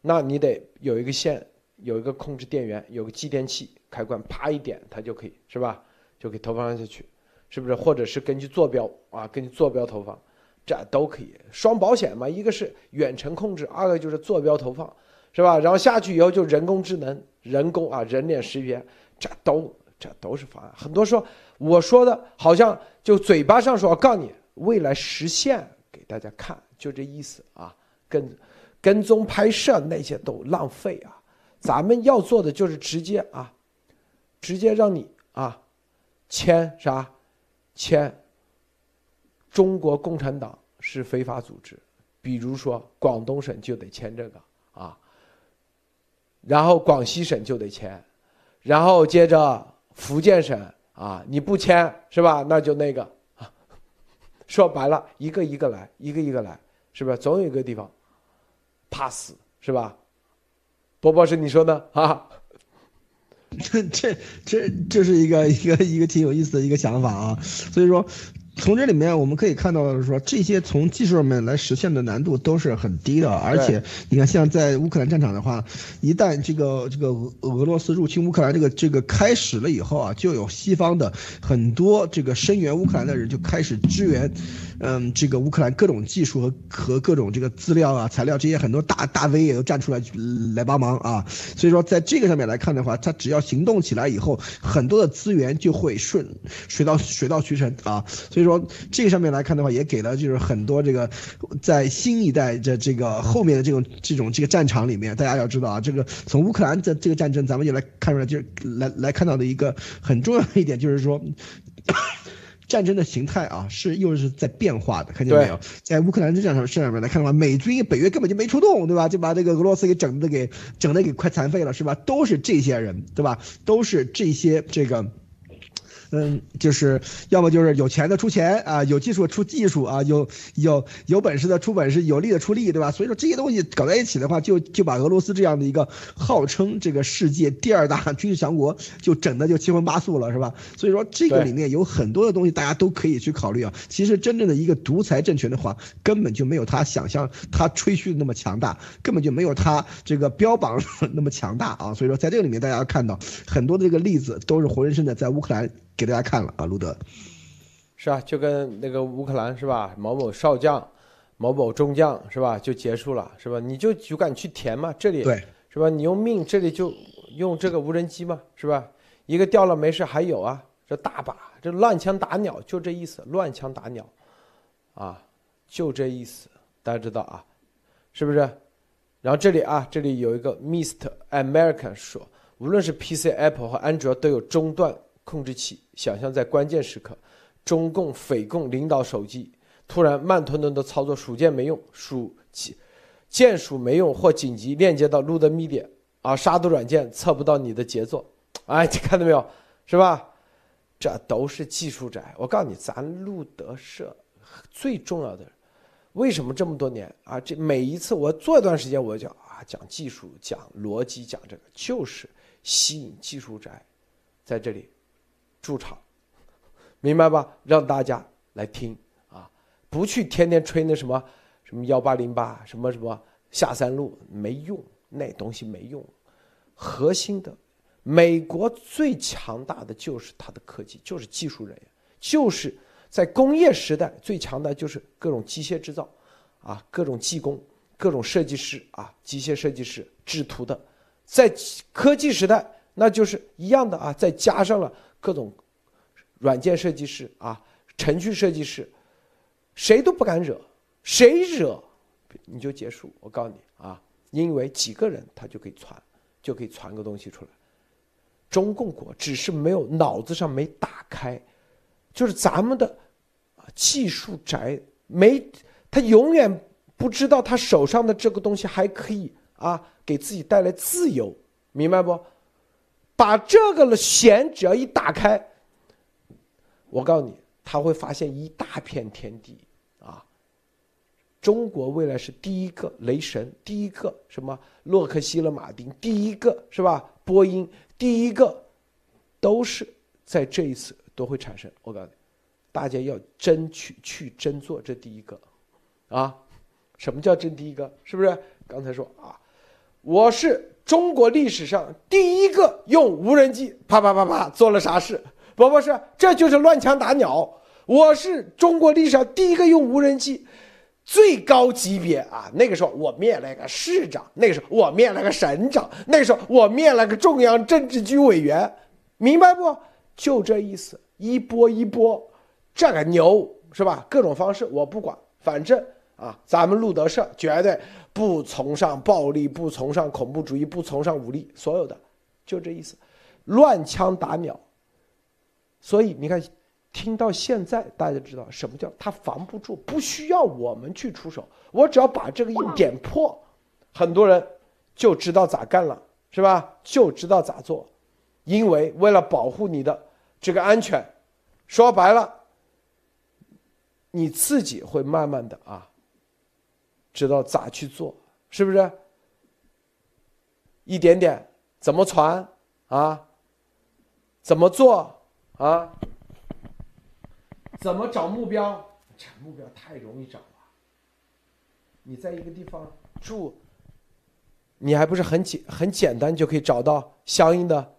那你得有一个线，有一个控制电源，有个继电器，开关啪一点，它就可以，是吧？就可以投放下去，是不是？或者是根据坐标啊，根据坐标投放，这都可以。双保险嘛，一个是远程控制，二个就是坐标投放，是吧？然后下去以后就人工智能，人工啊，人脸识别，这都这都是方案。很多说我说的好像就嘴巴上说，我告诉你未来实现给大家看，就这意思啊。跟跟踪拍摄那些都浪费啊。咱们要做的就是直接啊，直接让你啊签啥签。中国共产党是非法组织，比如说广东省就得签这个啊，然后广西省就得签，然后接着福建省啊，你不签是吧？那就那个啊，说白了，一个一个来，一个一个来，是不是？总有一个地方怕死是吧？波波是你说的啊？这这这是一个一个一个挺有意思的一个想法啊，所以说。从这里面我们可以看到的是说，这些从技术上面来实现的难度都是很低的，而且你看，像在乌克兰战场的话，一旦这个这个俄俄罗斯入侵乌克兰这个这个开始了以后啊，就有西方的很多这个声援乌克兰的人就开始支援，嗯，这个乌克兰各种技术和和各种这个资料啊材料这些很多大大 V 也都站出来来帮忙啊，所以说在这个上面来看的话，他只要行动起来以后，很多的资源就会顺水到水到渠成啊，所以说。这个上面来看的话，也给了就是很多这个在新一代的这个后面的这种这种这个战场里面，大家要知道啊，这个从乌克兰的这个战争，咱们就来看出来，就是来来看到的一个很重要的一点，就是说战争的形态啊是又是在变化的，看见没有？在乌克兰这战场上面来看的话，美军北约根本就没出动，对吧？就把这个俄罗斯给整的给整的给快残废了，是吧？都是这些人，对吧？都是这些这个。嗯，就是要么就是有钱的出钱啊，有技术出技术啊，有有有本事的出本事，有力的出力，对吧？所以说这些东西搞在一起的话，就就把俄罗斯这样的一个号称这个世界第二大 军事强国，就整的就七荤八素了，是吧？所以说这个里面有很多的东西，大家都可以去考虑啊。其实真正的一个独裁政权的话，根本就没有他想象他吹嘘的那么强大，根本就没有他这个标榜 那么强大啊。所以说在这个里面，大家看到很多的这个例子都是活生生的在乌克兰。给大家看了啊，路德，是啊，就跟那个乌克兰是吧？某某少将，某某中将是吧？就结束了是吧？你就就敢去填嘛？这里对是吧？你用命，这里就用这个无人机嘛是吧？一个掉了没事，还有啊，这大把，这乱枪打鸟就这意思，乱枪打鸟，啊，就这意思，大家知道啊，是不是？然后这里啊，这里有一个 Mist American 说，无论是 PC、Apple 和安卓都有中断。控制器，想象在关键时刻，中共匪共领导手机突然慢吞吞的操作，鼠键没用，鼠键键鼠没用，或紧急链接到路德 media 啊，杀毒软件测不到你的节奏，哎，你看到没有，是吧？这都是技术宅。我告诉你，咱路德社最重要的，为什么这么多年啊？这每一次我做一段时间，我就啊讲技术、讲逻辑、讲这个，就是吸引技术宅在这里。驻场，明白吧？让大家来听啊，不去天天吹那什么什么幺八零八什么什么下三路没用，那东西没用。核心的，美国最强大的就是它的科技，就是技术人员，就是在工业时代最强的就是各种机械制造啊，各种技工，各种设计师啊，机械设计师制图的，在科技时代那就是一样的啊，再加上了。各种软件设计师啊，程序设计师，谁都不敢惹，谁惹你就结束。我告诉你啊，因为几个人他就可以传，就可以传个东西出来。中共国只是没有脑子上没打开，就是咱们的技术宅没，他永远不知道他手上的这个东西还可以啊，给自己带来自由，明白不？把这个弦只要一打开，我告诉你，他会发现一大片天地啊！中国未来是第一个雷神，第一个什么洛克希勒马丁，第一个是吧？波音，第一个都是在这一次都会产生。我告诉你，大家要争取去争做这第一个啊！什么叫争第一个？是不是？刚才说啊，我是。中国历史上第一个用无人机啪啪啪啪做了啥事？不不是，这就是乱枪打鸟。我是中国历史上第一个用无人机，最高级别啊！那个时候我灭了个市长，那个时候我灭了个省长，那个时候我灭了个中央政治局委员，明白不？就这意思，一波一波，这个牛是吧？各种方式我不管，反正啊，咱们路德社绝对不崇尚暴力，不崇尚恐怖主义，不崇尚武力，所有的就这意思，乱枪打鸟。所以你看，听到现在大家知道什么叫他防不住，不需要我们去出手，我只要把这个一点破，很多人就知道咋干了，是吧？就知道咋做，因为为了保护你的。这个安全，说白了，你自己会慢慢的啊，知道咋去做，是不是？一点点怎么传啊？怎么做啊？怎么找目标？这目标太容易找了。你在一个地方住，你还不是很简很简单就可以找到相应的。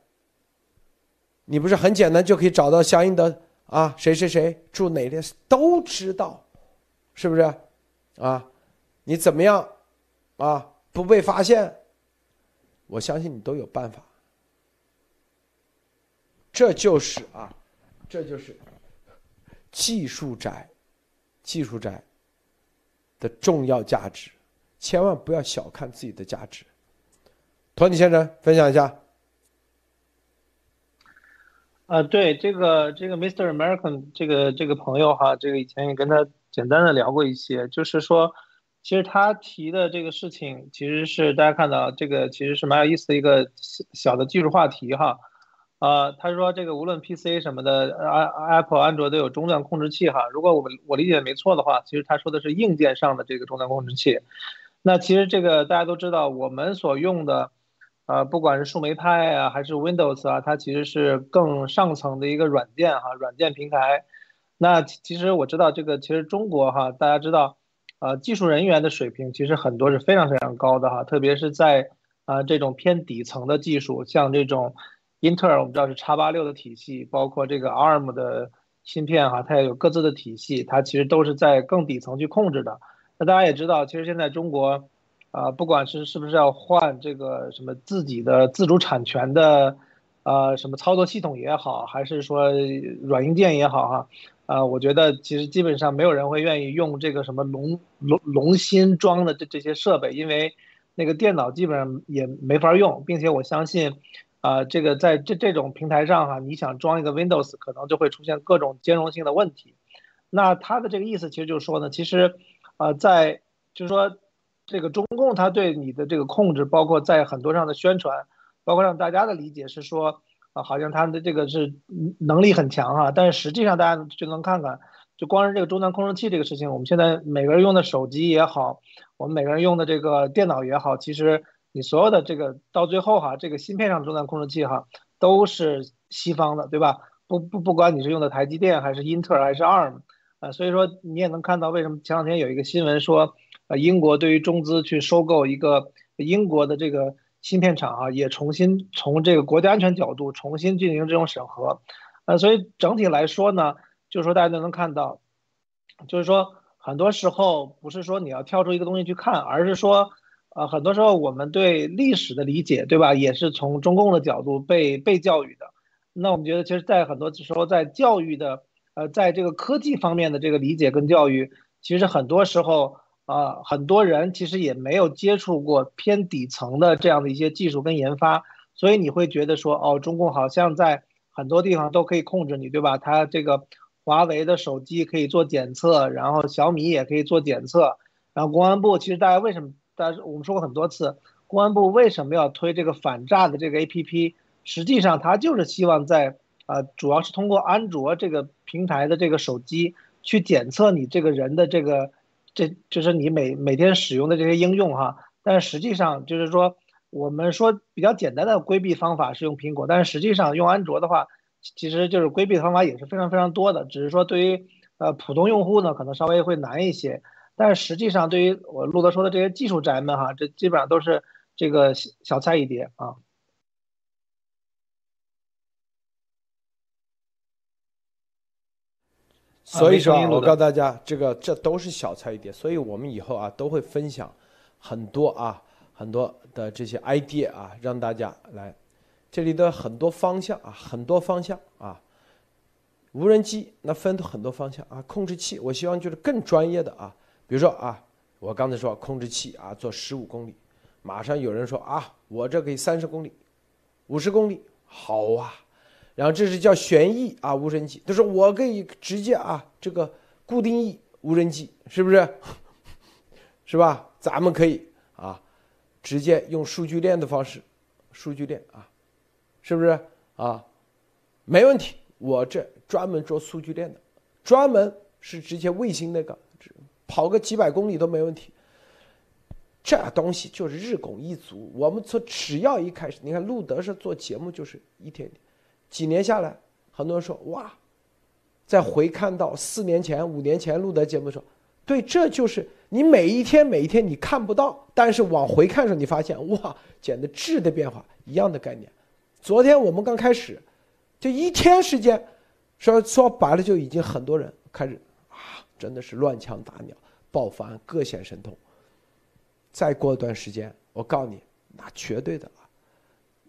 你不是很简单就可以找到相应的啊？谁谁谁住哪里都知道，是不是？啊，你怎么样啊？不被发现？我相信你都有办法。这就是啊，这就是技术宅，技术宅的重要价值，千万不要小看自己的价值。托尼先生分享一下。啊，对这个这个 Mr. American 这个这个朋友哈，这个以前也跟他简单的聊过一些，就是说，其实他提的这个事情，其实是大家看到这个其实是蛮有意思的一个小的技术话题哈。啊，他说这个无论 PC 什么的，Apple、安卓都有终端控制器哈。如果我我理解没错的话，其实他说的是硬件上的这个终端控制器。那其实这个大家都知道，我们所用的。呃，不管是树莓派啊，还是 Windows 啊，它其实是更上层的一个软件哈，软件平台。那其实我知道这个，其实中国哈，大家知道，呃，技术人员的水平其实很多是非常非常高的哈，特别是在啊这种偏底层的技术，像这种英特尔，我们知道是叉八六的体系，包括这个 ARM 的芯片哈，它也有各自的体系，它其实都是在更底层去控制的。那大家也知道，其实现在中国。啊，不管是是不是要换这个什么自己的自主产权的，呃，什么操作系统也好，还是说软硬件也好哈，啊，我觉得其实基本上没有人会愿意用这个什么龙龙龙芯装的这这些设备，因为那个电脑基本上也没法用，并且我相信，啊，这个在这这种平台上哈，你想装一个 Windows，可能就会出现各种兼容性的问题。那他的这个意思其实就是说呢，其实，啊，在就是说。这个中共他对你的这个控制，包括在很多上的宣传，包括让大家的理解是说，啊，好像他的这个是能力很强哈，但是实际上大家就能看看，就光是这个终端控制器这个事情，我们现在每个人用的手机也好，我们每个人用的这个电脑也好，其实你所有的这个到最后哈，这个芯片上的终端控制器哈，都是西方的，对吧？不不不管你是用的台积电还是英特尔还是 ARM，啊，所以说你也能看到为什么前两天有一个新闻说。呃，英国对于中资去收购一个英国的这个芯片厂啊，也重新从这个国家安全角度重新进行这种审核。呃，所以整体来说呢，就是说大家都能看到，就是说很多时候不是说你要跳出一个东西去看，而是说，呃，很多时候我们对历史的理解，对吧，也是从中共的角度被被教育的。那我们觉得，其实，在很多时候，在教育的，呃，在这个科技方面的这个理解跟教育，其实很多时候。啊，很多人其实也没有接触过偏底层的这样的一些技术跟研发，所以你会觉得说，哦，中共好像在很多地方都可以控制你，对吧？它这个华为的手机可以做检测，然后小米也可以做检测，然后公安部其实大家为什么？大家我们说过很多次，公安部为什么要推这个反诈的这个 APP？实际上它就是希望在啊，主要是通过安卓这个平台的这个手机去检测你这个人的这个。这就是你每每天使用的这些应用哈，但是实际上就是说，我们说比较简单的规避方法是用苹果，但是实际上用安卓的话，其实就是规避的方法也是非常非常多的，只是说对于呃普通用户呢，可能稍微会难一些，但是实际上对于我路德说的这些技术宅们哈，这基本上都是这个小菜一碟啊。所以说，我告诉大家，这个这都是小菜一碟。所以我们以后啊都会分享很多啊很多的这些 idea 啊，让大家来这里的很多方向啊，很多方向啊。无人机那分很多方向啊，控制器我希望就是更专业的啊，比如说啊，我刚才说控制器啊，做十五公里，马上有人说啊，我这可以三十公里，五十公里，好啊，然后这是叫旋翼啊无人机，就是我可以直接啊这个固定翼无人机是不是？是吧？咱们可以啊，直接用数据链的方式，数据链啊，是不是啊？没问题，我这。专门做数据链的，专门是直接卫星那个，跑个几百公里都没问题。这东西就是日拱一卒。我们从只要一开始，你看路德是做节目就是一天，几年下来，很多人说哇，再回看到四年前、五年前录的节目说，对，这就是你每一天每一天你看不到，但是往回看的时候你发现哇，简直质的变化一样的概念。昨天我们刚开始，就一天时间。说说白了，就已经很多人开始啊，真的是乱枪打鸟，爆发各显神通。再过一段时间，我告诉你，那绝对的啊，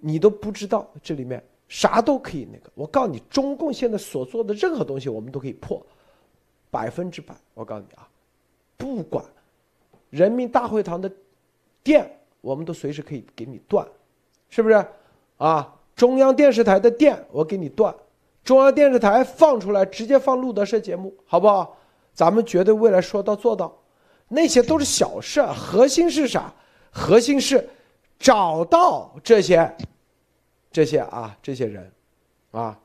你都不知道这里面啥都可以那个。我告诉你，中共现在所做的任何东西，我们都可以破，百分之百。我告诉你啊，不管人民大会堂的电，我们都随时可以给你断，是不是？啊，中央电视台的电，我给你断。中央电视台放出来，直接放路德社节目，好不好？咱们绝对未来说到做到，那些都是小事，核心是啥？核心是找到这些、这些啊，这些人，啊，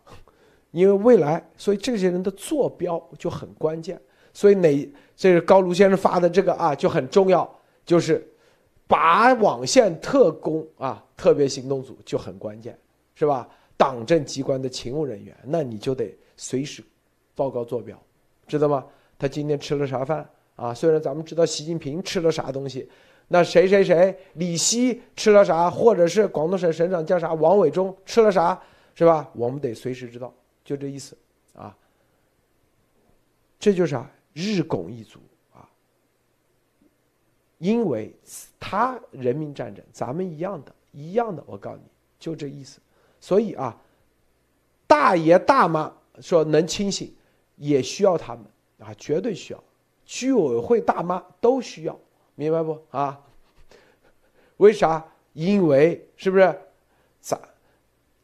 因为未来，所以这些人的坐标就很关键。所以哪，这是高卢先生发的这个啊，就很重要，就是把网线特工啊，特别行动组就很关键，是吧？党政机关的勤务人员，那你就得随时报告坐标，知道吗？他今天吃了啥饭啊？虽然咱们知道习近平吃了啥东西，那谁谁谁李希吃了啥，或者是广东省省长叫啥王伟忠吃了啥，是吧？我们得随时知道，就这意思啊。这就是啊？日拱一卒啊。因为他人民战争，咱们一样的，一样的，我告诉你就这意思。所以啊，大爷大妈说能清醒，也需要他们啊，绝对需要。居委会大妈都需要，明白不啊？为啥？因为是不是？咋？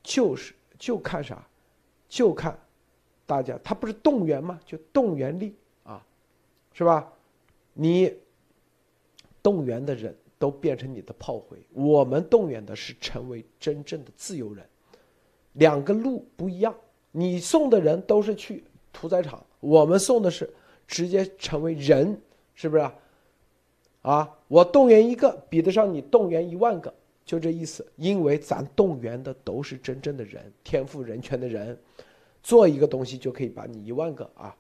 就是就看啥？就看大家，他不是动员吗？就动员力啊，是吧？你动员的人都变成你的炮灰，我们动员的是成为真正的自由人。两个路不一样，你送的人都是去屠宰场，我们送的是直接成为人，是不是？啊，啊我动员一个比得上你动员一万个，就这意思。因为咱动员的都是真正的人，天赋人权的人，做一个东西就可以把你一万个啊，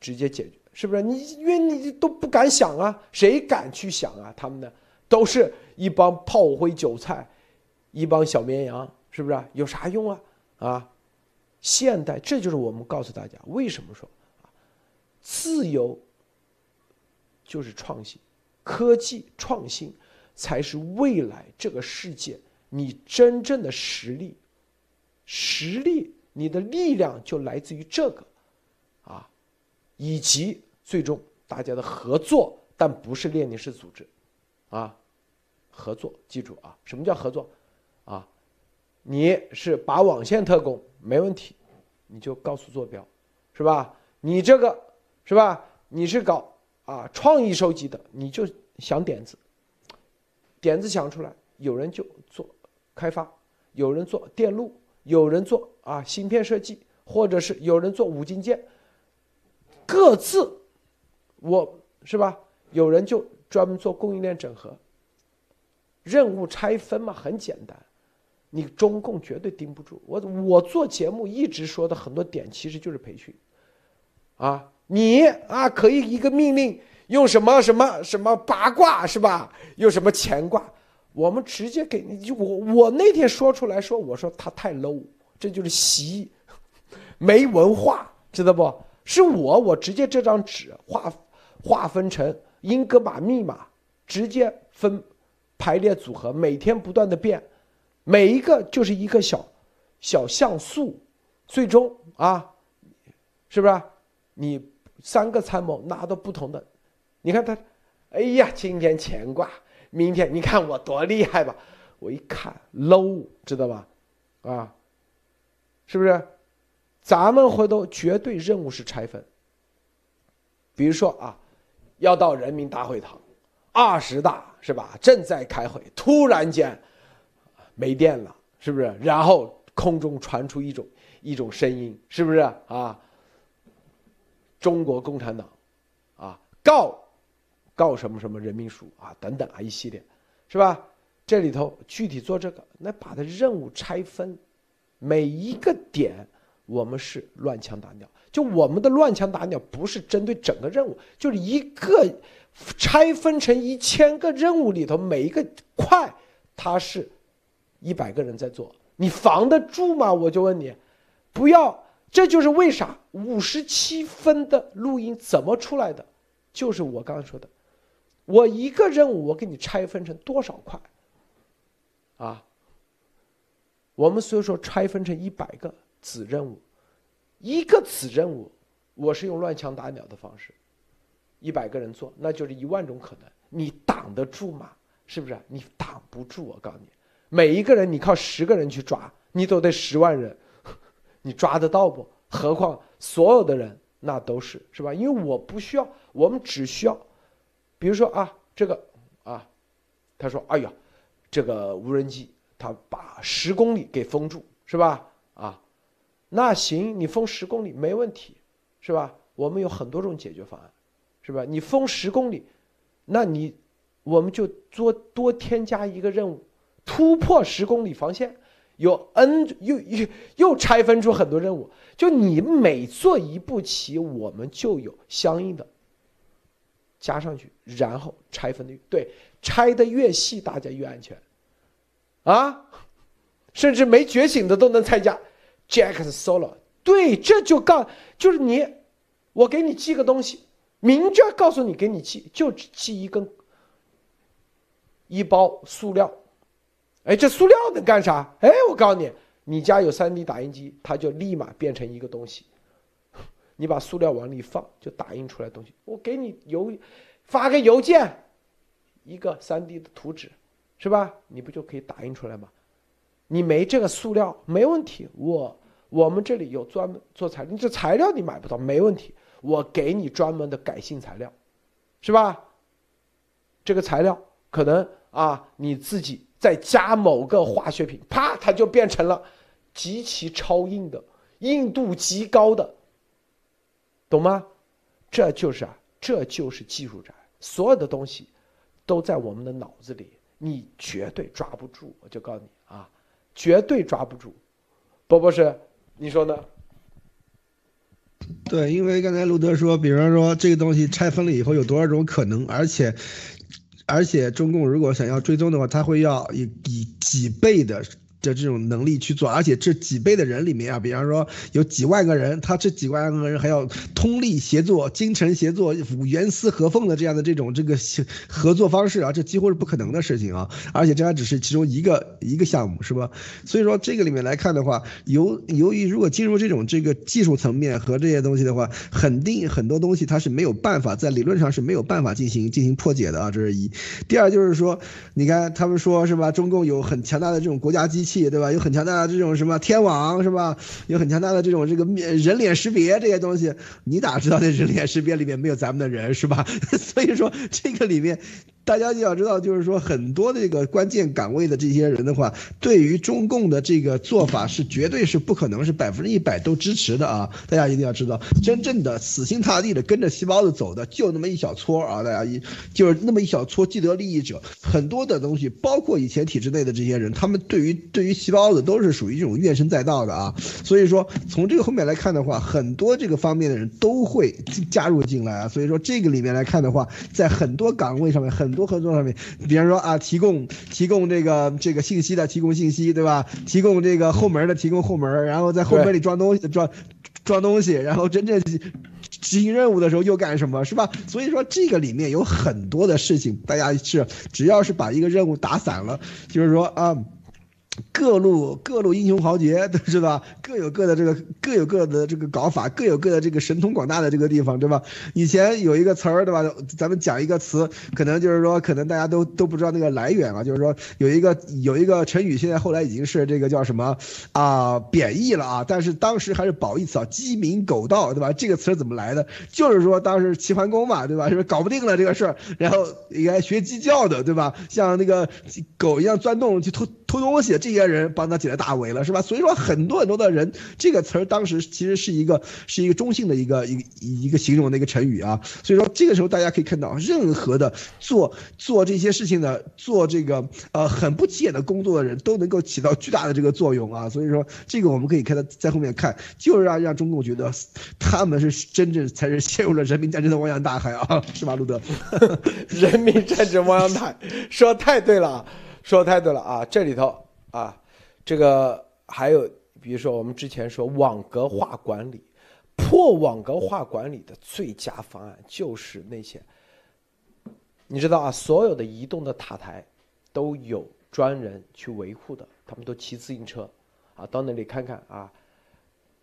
直接解决，是不是？你因为你都不敢想啊，谁敢去想啊？他们呢，都是一帮炮灰韭菜，一帮小绵羊。是不是？有啥用啊？啊，现代这就是我们告诉大家为什么说啊，自由就是创新，科技创新才是未来这个世界你真正的实力，实力你的力量就来自于这个，啊，以及最终大家的合作，但不是列宁式组织，啊，合作，记住啊，什么叫合作？啊。你是拔网线特工没问题，你就告诉坐标，是吧？你这个是吧？你是搞啊创意收集的，你就想点子，点子想出来，有人就做开发，有人做电路，有人做啊芯片设计，或者是有人做五金件，各自我是吧？有人就专门做供应链整合，任务拆分嘛，很简单。你中共绝对盯不住我。我做节目一直说的很多点，其实就是培训，啊，你啊可以一个命令用什么什么什么八卦是吧？用什么乾卦？我们直接给你。我我那天说出来说，我说他太 low，这就是习，没文化，知道不？是我我直接这张纸划划分成英格玛密码，直接分排列组合，每天不断的变。每一个就是一个小小像素，最终啊，是不是？你三个参谋拿到不同的，你看他，哎呀，今天乾卦，明天你看我多厉害吧？我一看 low，知道吧？啊，是不是？咱们回头绝对任务是拆分。比如说啊，要到人民大会堂，二十大是吧？正在开会，突然间没电了，是不是？然后空中传出一种一种声音，是不是啊？中国共产党啊，告告什么什么人民署啊，等等啊，一系列，是吧？这里头具体做这个，那把它任务拆分，每一个点我们是乱枪打鸟。就我们的乱枪打鸟不是针对整个任务，就是一个拆分成一千个任务里头每一个块，它是一百个人在做，你防得住吗？我就问你，不要。这就是为啥五十七分的录音怎么出来的？就是我刚刚说的，我一个任务我给你拆分成多少块，啊？我们所以说拆分成一百个子任务，一个子任务，我是用乱枪打鸟的方式，一百个人做，那就是一万种可能，你挡得住吗？是不是？你挡不住，我告诉你，每一个人你靠十个人去抓，你都得十万人。你抓得到不？何况所有的人那都是是吧？因为我不需要，我们只需要，比如说啊，这个啊，他说，哎呀，这个无人机他把十公里给封住，是吧？啊，那行，你封十公里没问题，是吧？我们有很多种解决方案，是吧？你封十公里，那你我们就多多添加一个任务，突破十公里防线。有 n 又又又拆分出很多任务，就你每做一步棋，我们就有相应的加上去，然后拆分的对，拆的越细，大家越安全啊！甚至没觉醒的都能参加。Jack Solo，对，这就告就是你，我给你寄个东西，明确告诉你给你寄，就寄一根一包塑料。哎，这塑料能干啥？哎，我告诉你，你家有 3D 打印机，它就立马变成一个东西。你把塑料往里放，就打印出来东西。我给你邮发个邮件，一个 3D 的图纸，是吧？你不就可以打印出来吗？你没这个塑料没问题，我我们这里有专门做材料，你这材料你买不到没问题，我给你专门的改性材料，是吧？这个材料可能啊，你自己。再加某个化学品，啪，它就变成了极其超硬的、硬度极高的，懂吗？这就是啊，这就是技术宅，所有的东西都在我们的脑子里，你绝对抓不住。我就告诉你啊，绝对抓不住。波博士，你说呢？对，因为刚才路德说，比方说这个东西拆分了以后有多少种可能，而且。而且中共如果想要追踪的话，他会要以以几倍的。的这种能力去做，而且这几倍的人里面啊，比方说有几万个人，他这几万个人还要通力协作、精诚协作、严丝合缝的这样的这种这个合作方式啊，这几乎是不可能的事情啊！而且这还只是其中一个一个项目，是吧？所以说这个里面来看的话，由由于如果进入这种这个技术层面和这些东西的话，肯定很多东西它是没有办法在理论上是没有办法进行进行破解的啊！这是一。第二就是说，你看他们说是吧？中共有很强大的这种国家机器。对吧？有很强大的这种什么天网是吧？有很强大的这种这个面人脸识别这些东西，你咋知道那人脸识别里面没有咱们的人是吧？所以说这个里面。大家就要知道，就是说很多的这个关键岗位的这些人的话，对于中共的这个做法是绝对是不可能是百分之一百都支持的啊！大家一定要知道，真正的死心塌地的跟着细胞子走的就那么一小撮啊！大家一就是那么一小撮既得利益者，很多的东西，包括以前体制内的这些人，他们对于对于细胞子都是属于这种怨声载道的啊！所以说从这个后面来看的话，很多这个方面的人都会加入进来啊！所以说这个里面来看的话，在很多岗位上面很。多合作上面，比方说啊，提供提供这个这个信息的提供信息，对吧？提供这个后门的提供后门，然后在后门里装东西装装东西，然后真正执行任务的时候又干什么，是吧？所以说这个里面有很多的事情，大家是只要是把一个任务打散了，就是说啊。各路各路英雄豪杰，是吧？各有各的这个各有各的这个搞法，各有各的这个神通广大的这个地方，对吧？以前有一个词儿，对吧？咱们讲一个词，可能就是说，可能大家都都不知道那个来源啊。就是说，有一个有一个成语，现在后来已经是这个叫什么啊贬义了啊。但是当时还是褒义词啊，鸡鸣狗盗，对吧？这个词怎么来的？就是说当时齐桓公嘛，对吧？是不搞不定了这个事儿，然后应该学鸡叫的，对吧？像那个狗一样钻洞去偷偷东西。这些人帮他解了大围了，是吧？所以说很多很多的人，这个词儿当时其实是一个是一个中性的一个一个一个形容的一个成语啊。所以说这个时候大家可以看到，任何的做做这些事情的，做这个呃很不起眼的工作的人都能够起到巨大的这个作用啊。所以说这个我们可以看到在后面看，就是让让中共觉得他们是真正才是陷入了人民战争的汪洋大海啊，是吧，路德？人民战争汪洋大海，说太对了，说太对了啊，这里头。啊，这个还有，比如说我们之前说网格化管理，破网格化管理的最佳方案就是那些，你知道啊，所有的移动的塔台都有专人去维护的，他们都骑自行车，啊，到那里看看啊，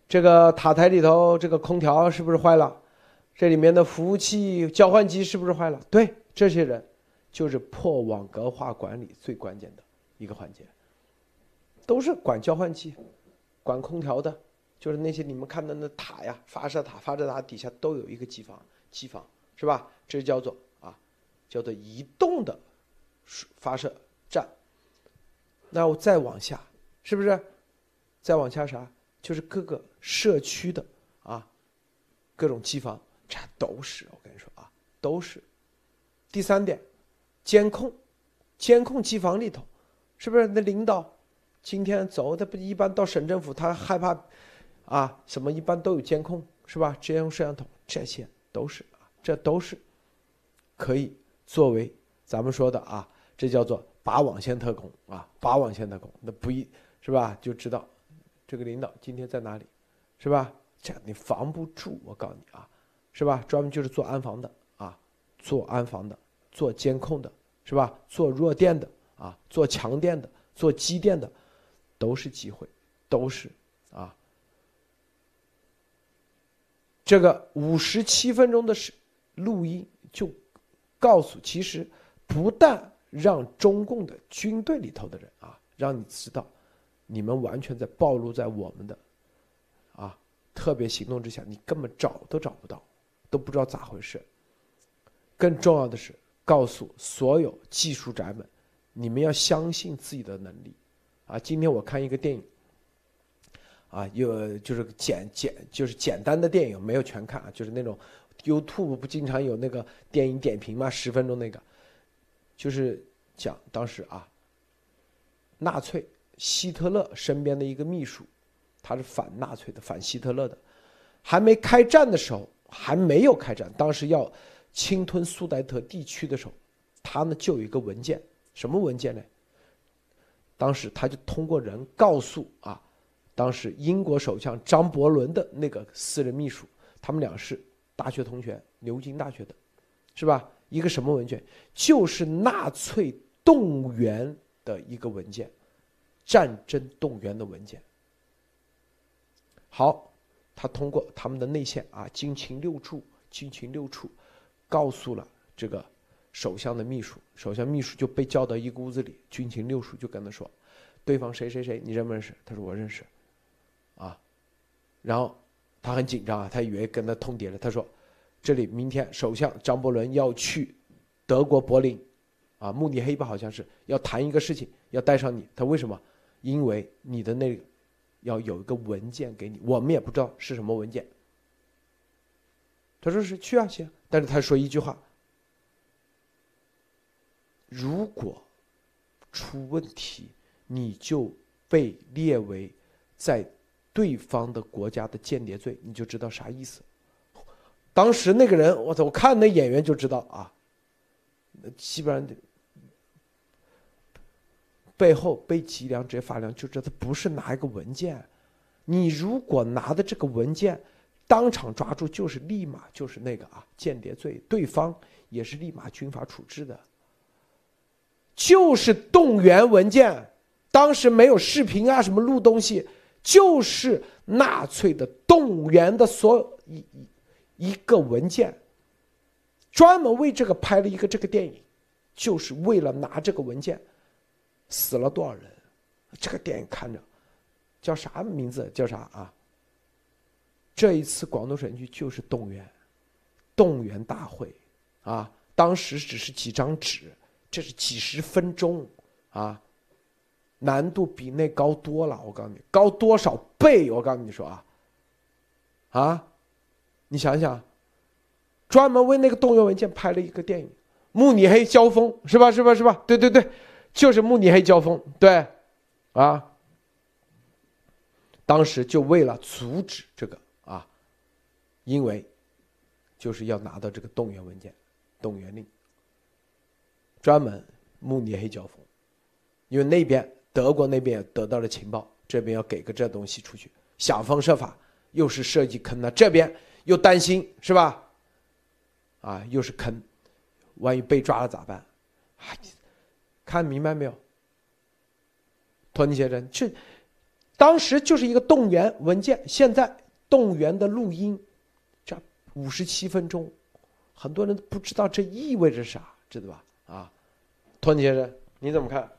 这个塔台里头这个空调是不是坏了？这里面的服务器交换机是不是坏了？对，这些人就是破网格化管理最关键的一个环节。都是管交换机、管空调的，就是那些你们看的那塔呀，发射塔、发射塔底下都有一个机房，机房是吧？这叫做啊，叫做移动的发射站。那我再往下，是不是？再往下啥？就是各个社区的啊，各种机房，这都是我跟你说啊，都是。第三点，监控，监控机房里头，是不是那领导？今天走，他不一般到省政府，他害怕，啊，什么一般都有监控，是吧？直接用摄像头，这些都是啊，这都是可以作为咱们说的啊，这叫做拔网线特工啊，拔网线特工，那不一，是吧？就知道这个领导今天在哪里，是吧？这你防不住，我告诉你啊，是吧？专门就是做安防的啊，做安防的，做监控的，是吧？做弱电的啊，做强电的，做机电的。都是机会，都是啊。这个五十七分钟的是录音，就告诉其实不但让中共的军队里头的人啊，让你知道，你们完全在暴露在我们的啊特别行动之下，你根本找都找不到，都不知道咋回事。更重要的是，告诉所有技术宅们，你们要相信自己的能力。啊，今天我看一个电影，啊，有就是简简就是简单的电影，没有全看啊，就是那种 YouTube 不经常有那个电影点评嘛，十分钟那个，就是讲当时啊，纳粹希特勒身边的一个秘书，他是反纳粹的，反希特勒的，还没开战的时候，还没有开战，当时要侵吞苏代特地区的时候，他呢就有一个文件，什么文件呢？当时他就通过人告诉啊，当时英国首相张伯伦的那个私人秘书，他们俩是大学同学，牛津大学的，是吧？一个什么文件？就是纳粹动员的一个文件，战争动员的文件。好，他通过他们的内线啊，军情六处，军情六处，告诉了这个。首相的秘书，首相秘书就被叫到一屋子里，军情六处就跟他说：“对方谁谁谁，你认不认识？”他说：“我认识。”啊，然后他很紧张啊，他以为跟他通牒了。他说：“这里明天首相张伯伦要去德国柏林，啊，慕尼黑吧，好像是要谈一个事情，要带上你。他为什么？因为你的那要有一个文件给你，我们也不知道是什么文件。”他说：“是去啊，行。”但是他说一句话。如果出问题，你就被列为在对方的国家的间谍罪，你就知道啥意思。当时那个人，我操，我看那演员就知道啊，那基本上背后背脊梁直接发凉，就知道他不是拿一个文件。你如果拿的这个文件，当场抓住，就是立马就是那个啊间谍罪，对方也是立马军法处置的。就是动员文件，当时没有视频啊，什么录东西，就是纳粹的动员的所有一一个文件，专门为这个拍了一个这个电影，就是为了拿这个文件，死了多少人？这个电影看着叫啥名字？叫啥啊？这一次广东省区就是动员，动员大会啊！当时只是几张纸，这是几十分钟啊，难度比那高多了。我告诉你，高多少倍？我告诉你说啊，啊，你想想，专门为那个动员文件拍了一个电影《慕尼黑交锋》，是吧？是吧？是吧？对对对，就是慕尼黑交锋，对，啊，当时就为了阻止这个啊。因为就是要拿到这个动员文件、动员令，专门慕尼黑交锋，因为那边德国那边也得到了情报，这边要给个这东西出去，想方设法又是设计坑呢，这边又担心是吧？啊，又是坑，万一被抓了咋办？看明白没有？托尼先生，这当时就是一个动员文件，现在动员的录音。这五十七分钟，很多人不知道这意味着啥，知道吧？啊，托尼先生，你怎么看？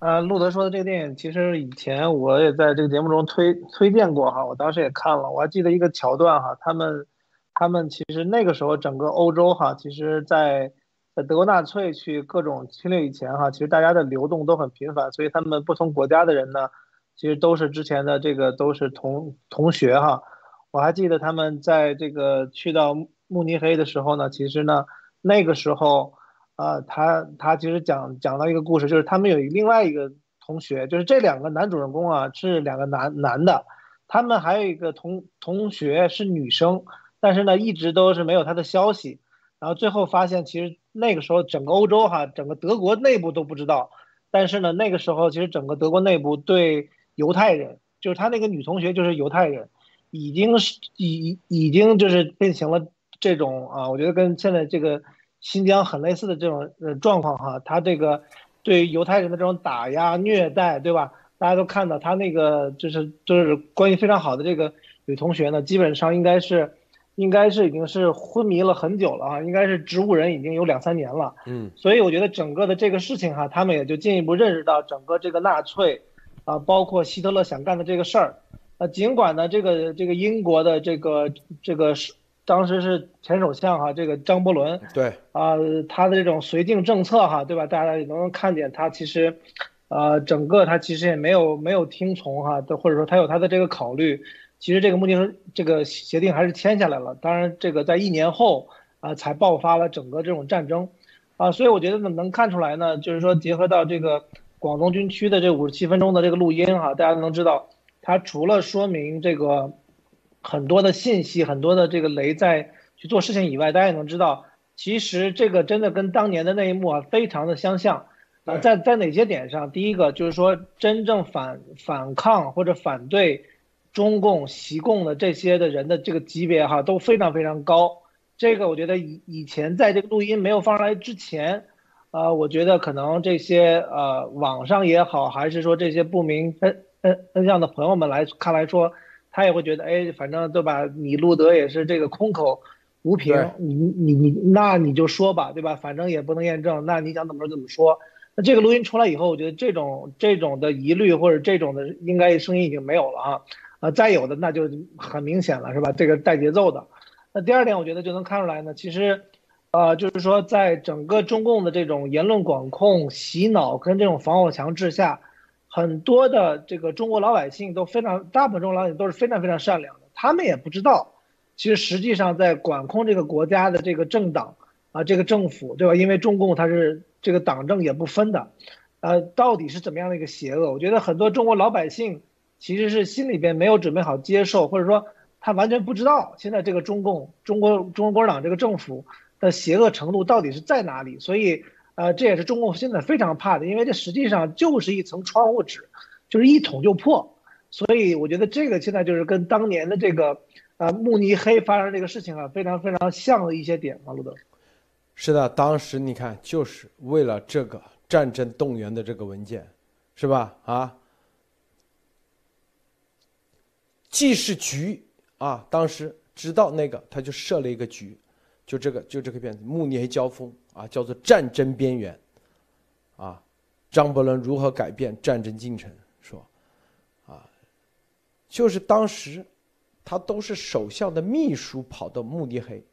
呃，路德说的这个电影，其实以前我也在这个节目中推推荐过哈，我当时也看了，我还记得一个桥段哈，他们他们其实那个时候整个欧洲哈，其实在在德国纳粹去各种侵略以前哈，其实大家的流动都很频繁，所以他们不同国家的人呢，其实都是之前的这个都是同同学哈。我还记得他们在这个去到慕尼黑的时候呢，其实呢，那个时候，啊，他他其实讲讲到一个故事，就是他们有另外一个同学，就是这两个男主人公啊是两个男男的，他们还有一个同同学是女生，但是呢一直都是没有他的消息，然后最后发现其实那个时候整个欧洲哈，整个德国内部都不知道，但是呢那个时候其实整个德国内部对犹太人，就是他那个女同学就是犹太人。已经是已已经就是变成了这种啊，我觉得跟现在这个新疆很类似的这种呃状况哈，他这个对犹太人的这种打压虐待，对吧？大家都看到他那个就是就是关系非常好的这个女同学呢，基本上应该是应该是已经是昏迷了很久了啊，应该是植物人已经有两三年了。嗯，所以我觉得整个的这个事情哈，他们也就进一步认识到整个这个纳粹啊，包括希特勒想干的这个事儿。呃，尽管呢，这个这个英国的这个这个是当时是前首相哈，这个张伯伦对啊，他的这种绥靖政策哈，对吧？大家也能看见他其实，呃，整个他其实也没有没有听从哈，或者说他有他的这个考虑。其实这个目的这个协定还是签下来了，当然这个在一年后啊才爆发了整个这种战争，啊，所以我觉得呢能看出来呢，就是说结合到这个广东军区的这五十七分钟的这个录音哈，大家能知道。它除了说明这个很多的信息、很多的这个雷在去做事情以外，大家也能知道，其实这个真的跟当年的那一幕啊非常的相像啊，在在哪些点上？第一个就是说，真正反反抗或者反对中共习共的这些的人的这个级别哈都非常非常高。这个我觉得以以前在这个录音没有放出来之前，啊，我觉得可能这些呃网上也好，还是说这些不明嗯，这样的朋友们来看来说，他也会觉得，哎，反正对吧？你路德也是这个空口无凭，你你你，那你就说吧，对吧？反正也不能验证，那你想怎么说怎么说。那这个录音出来以后，我觉得这种这种的疑虑或者这种的应该声音已经没有了啊，啊，再有的那就很明显了，是吧？这个带节奏的。那第二点，我觉得就能看出来呢，其实，呃，就是说，在整个中共的这种言论管控、洗脑跟这种防火墙之下。很多的这个中国老百姓都非常，大部分中国老百姓都是非常非常善良的，他们也不知道，其实实际上在管控这个国家的这个政党啊，这个政府，对吧？因为中共它是这个党政也不分的，呃，到底是怎么样的一个邪恶？我觉得很多中国老百姓其实是心里边没有准备好接受，或者说他完全不知道现在这个中共、中国中国共产党这个政府的邪恶程度到底是在哪里，所以。呃，这也是中共现在非常怕的，因为这实际上就是一层窗户纸，就是一捅就破。所以我觉得这个现在就是跟当年的这个呃慕尼黑发生这个事情啊，非常非常像的一些点，马路德。是的，当时你看就是为了这个战争动员的这个文件，是吧？啊，既是局啊，当时知道那个，他就设了一个局，就这个就这个片子《慕尼黑交锋》啊，叫做战争边缘，啊，张伯伦如何改变战争进程？说，啊，就是当时他都是首相的秘书跑到慕尼黑。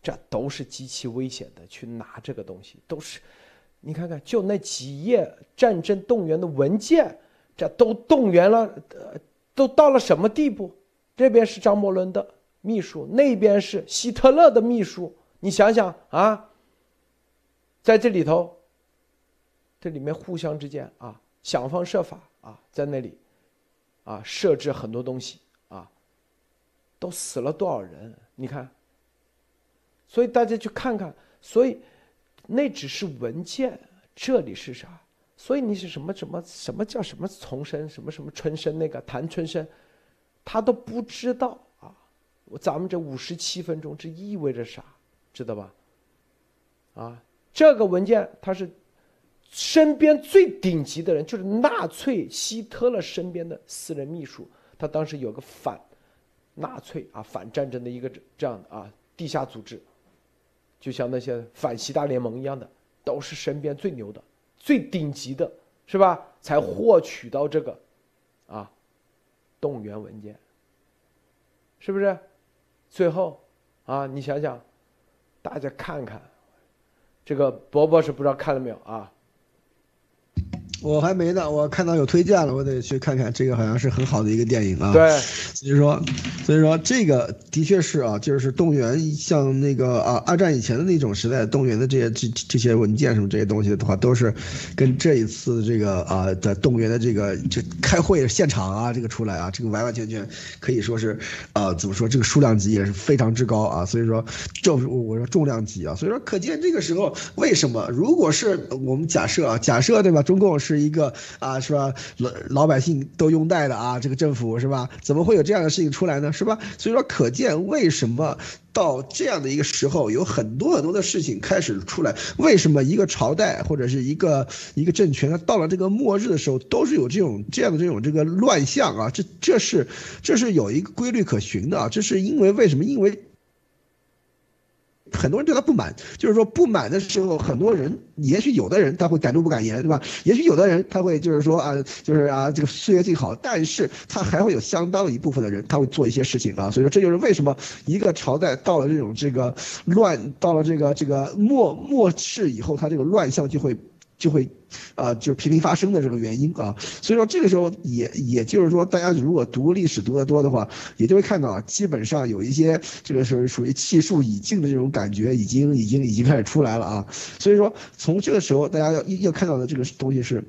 这都是极其危险的，去拿这个东西都是，你看看，就那几页战争动员的文件，这都动员了，都到了什么地步？这边是张伯伦的秘书，那边是希特勒的秘书，你想想啊，在这里头，这里面互相之间啊，想方设法啊，在那里，啊，设置很多东西啊，都死了多少人？你看。所以大家去看看，所以那只是文件，这里是啥？所以你是什么什么什么叫什么重生，什么什么春生那个谭春生，他都不知道啊！咱们这五十七分钟这意味着啥？知道吧？啊，这个文件他是身边最顶级的人，就是纳粹希特勒身边的私人秘书，他当时有个反纳粹啊反战争的一个这样的啊地下组织。就像那些反西大联盟一样的，都是身边最牛的、最顶级的，是吧？才获取到这个，啊，动员文件，是不是？最后，啊，你想想，大家看看，这个伯伯是不知道看了没有啊？我还没呢，我看到有推荐了，我得去看看。这个好像是很好的一个电影啊。对，所以说，所以说这个的确是啊，就是动员像那个啊，二战以前的那种时代动员的这些这这些文件什么这些东西的话，都是跟这一次这个啊的动员的这个就开会现场啊这个出来啊，这个完完全全可以说是啊怎么说这个数量级也是非常之高啊。所以说重我说重量级啊，所以说可见这个时候为什么如果是我们假设啊假设对吧，中共是。是一个啊，是吧？老老百姓都拥戴的啊，这个政府是吧？怎么会有这样的事情出来呢？是吧？所以说，可见为什么到这样的一个时候，有很多很多的事情开始出来。为什么一个朝代或者是一个一个政权，它到了这个末日的时候，都是有这种这样的这种这个乱象啊？这这是这是有一个规律可循的啊！这是因为为什么？因为。很多人对他不满，就是说不满的时候，很多人也许有的人他会敢怒不敢言，对吧？也许有的人他会就是说啊，就是啊，这个岁月静好，但是他还会有相当一部分的人他会做一些事情啊。所以说这就是为什么一个朝代到了这种这个乱，到了这个这个末末世以后，他这个乱象就会。就会，啊，就是频频发生的这个原因啊，所以说这个时候也也就是说，大家如果读历史读得多的话，也就会看到，基本上有一些这个是属于气数已尽的这种感觉，已经已经已经开始出来了啊，所以说从这个时候大家要要看到的这个东西是，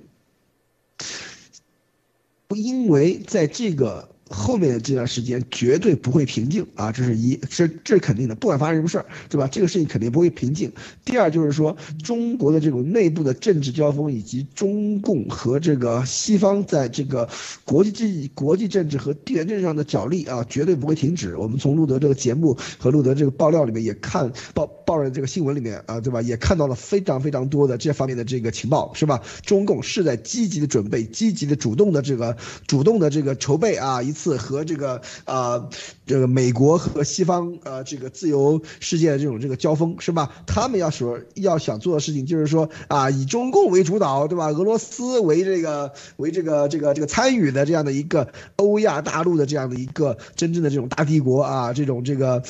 不因为在这个。后面的这段时间绝对不会平静啊，这是一，这这是肯定的，不管发生什么事儿，对吧？这个事情肯定不会平静。第二就是说，中国的这种内部的政治交锋，以及中共和这个西方在这个国际政国际政治和地缘政治上的角力啊，绝对不会停止。我们从路德这个节目和路德这个爆料里面也看报报的这个新闻里面啊，对吧？也看到了非常非常多的这方面的这个情报，是吧？中共是在积极的准备，积极的主动的这个主动的这个筹备啊，一。次和这个啊，这个美国和西方呃，这个自由世界的这种这个交锋是吧？他们要说要想做的事情就是说啊，以中共为主导，对吧？俄罗斯为这个为这个这个这个参与的这样的一个欧亚大陆的这样的一个真正的这种大帝国啊，这种这个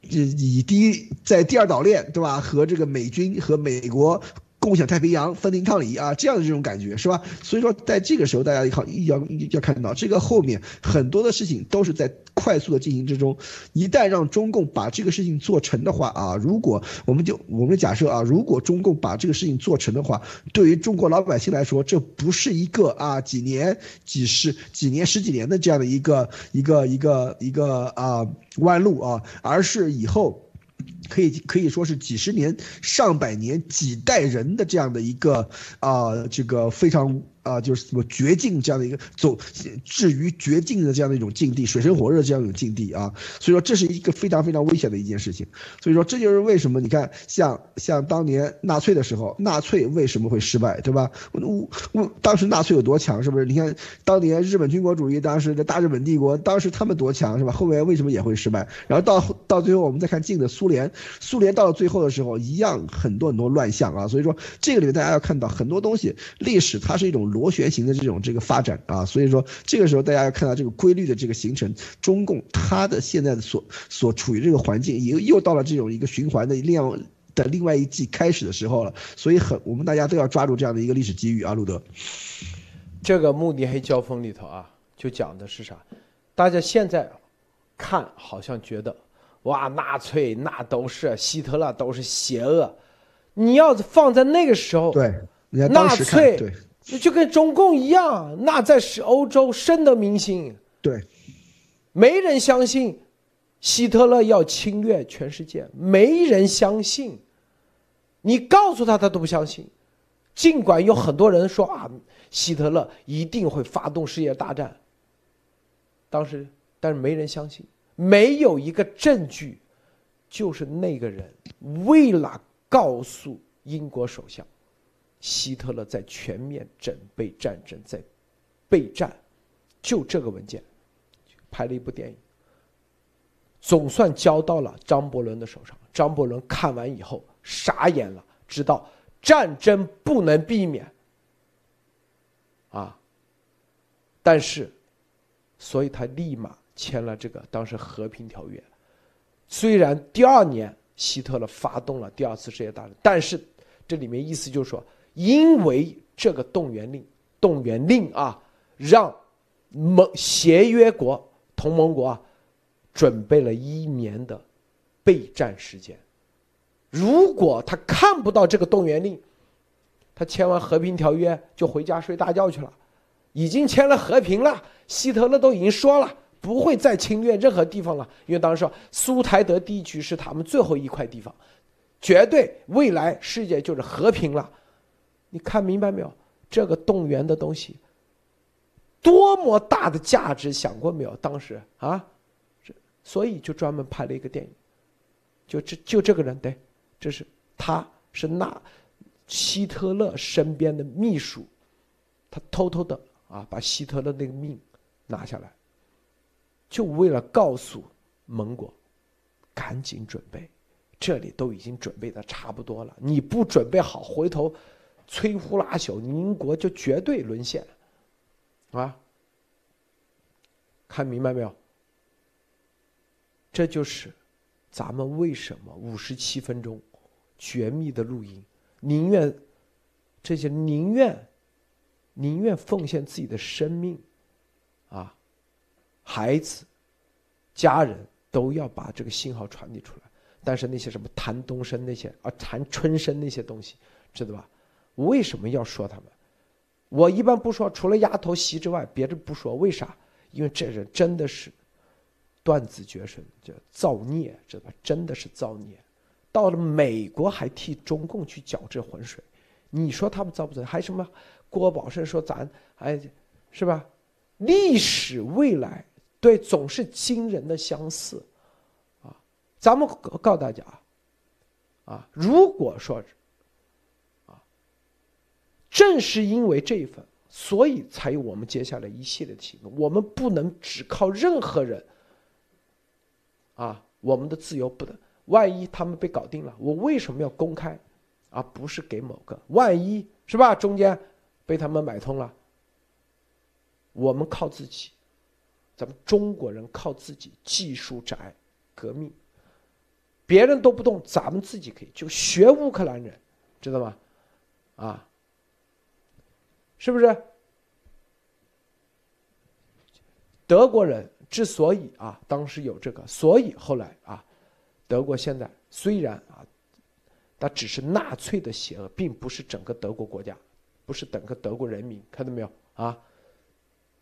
以第一在第二岛链对吧？和这个美军和美国。共享太平洋，分庭抗礼啊，这样的这种感觉是吧？所以说，在这个时候，大家要要要看到，这个后面很多的事情都是在快速的进行之中。一旦让中共把这个事情做成的话啊，如果我们就我们假设啊，如果中共把这个事情做成的话，对于中国老百姓来说，这不是一个啊几年、几十几年、十几年的这样的一个一个一个一个啊弯路啊，而是以后。可以可以说是几十年、上百年、几代人的这样的一个啊，这个非常。啊，就是什么绝境这样的一个走至于绝境的这样的一种境地，水深火热这样一种境地啊。所以说这是一个非常非常危险的一件事情。所以说这就是为什么你看像像当年纳粹的时候，纳粹为什么会失败，对吧？我我当时纳粹有多强，是不是？你看当年日本军国主义，当时的大日本帝国，当时他们多强，是吧？后面为什么也会失败？然后到到最后，我们再看近的苏联，苏联到了最后的时候，一样很多很多乱象啊。所以说这个里面大家要看到很多东西，历史它是一种螺旋形的这种这个发展啊。所以说这个时候大家要看到这个规律的这个形成，中共它的现在的所所处于这个环境，又又到了这种一个循环的另外的另外一季开始的时候了。所以很我们大家都要抓住这样的一个历史机遇啊，路德。这个慕尼黑交锋里头啊，就讲的是啥？大家现在看好像觉得，哇，纳粹那都是希特勒都是邪恶。你要放在那个时候，对，纳粹就跟中共一样，那在是欧洲深得民心。对，没人相信希特勒要侵略全世界，没人相信。你告诉他，他都不相信。尽管有很多人说啊。希特勒一定会发动世界大战。当时，但是没人相信，没有一个证据，就是那个人为了告诉英国首相，希特勒在全面准备战争，在备战，就这个文件，拍了一部电影，总算交到了张伯伦的手上。张伯伦看完以后傻眼了，知道战争不能避免。啊！但是，所以他立马签了这个当时和平条约。虽然第二年希特勒发动了第二次世界大战，但是这里面意思就是说，因为这个动员令，动员令啊，让盟协约国、同盟国准备了一年的备战时间。如果他看不到这个动员令，他签完和平条约就回家睡大觉去了，已经签了和平了。希特勒都已经说了，不会再侵略任何地方了，因为当时说苏台德地区是他们最后一块地方，绝对未来世界就是和平了。你看明白没有？这个动员的东西，多么大的价值，想过没有？当时啊，所以就专门拍了一个电影，就这就这个人，对，这是他是那。希特勒身边的秘书，他偷偷的啊，把希特勒那个命拿下来，就为了告诉盟国，赶紧准备，这里都已经准备的差不多了，你不准备好，回头摧枯拉朽，英国就绝对沦陷，啊，看明白没有？这就是咱们为什么五十七分钟绝密的录音。宁愿这些宁愿宁愿奉献自己的生命，啊，孩子、家人都要把这个信号传递出来。但是那些什么谭东升那些啊，谭春生那些东西，知道吧？为什么要说他们？我一般不说，除了丫头席之外，别的不说。为啥？因为这人真的是断子绝孙，叫造孽，知道吧？真的是造孽。到了美国还替中共去搅这浑水，你说他们遭不遭？还什么？郭宝胜说咱哎，是吧？历史未来对总是惊人的相似，啊，咱们告诉大家啊，啊，如果说，正是因为这一份，所以才有我们接下来一系列的行动。我们不能只靠任何人，啊，我们的自由不能。万一他们被搞定了，我为什么要公开，而不是给某个？万一是吧？中间被他们买通了，我们靠自己，咱们中国人靠自己，技术宅，革命，别人都不动，咱们自己可以，就学乌克兰人，知道吗？啊，是不是？德国人之所以啊，当时有这个，所以后来啊。德国现在虽然啊，它只是纳粹的邪恶，并不是整个德国国家，不是整个德国人民，看到没有啊？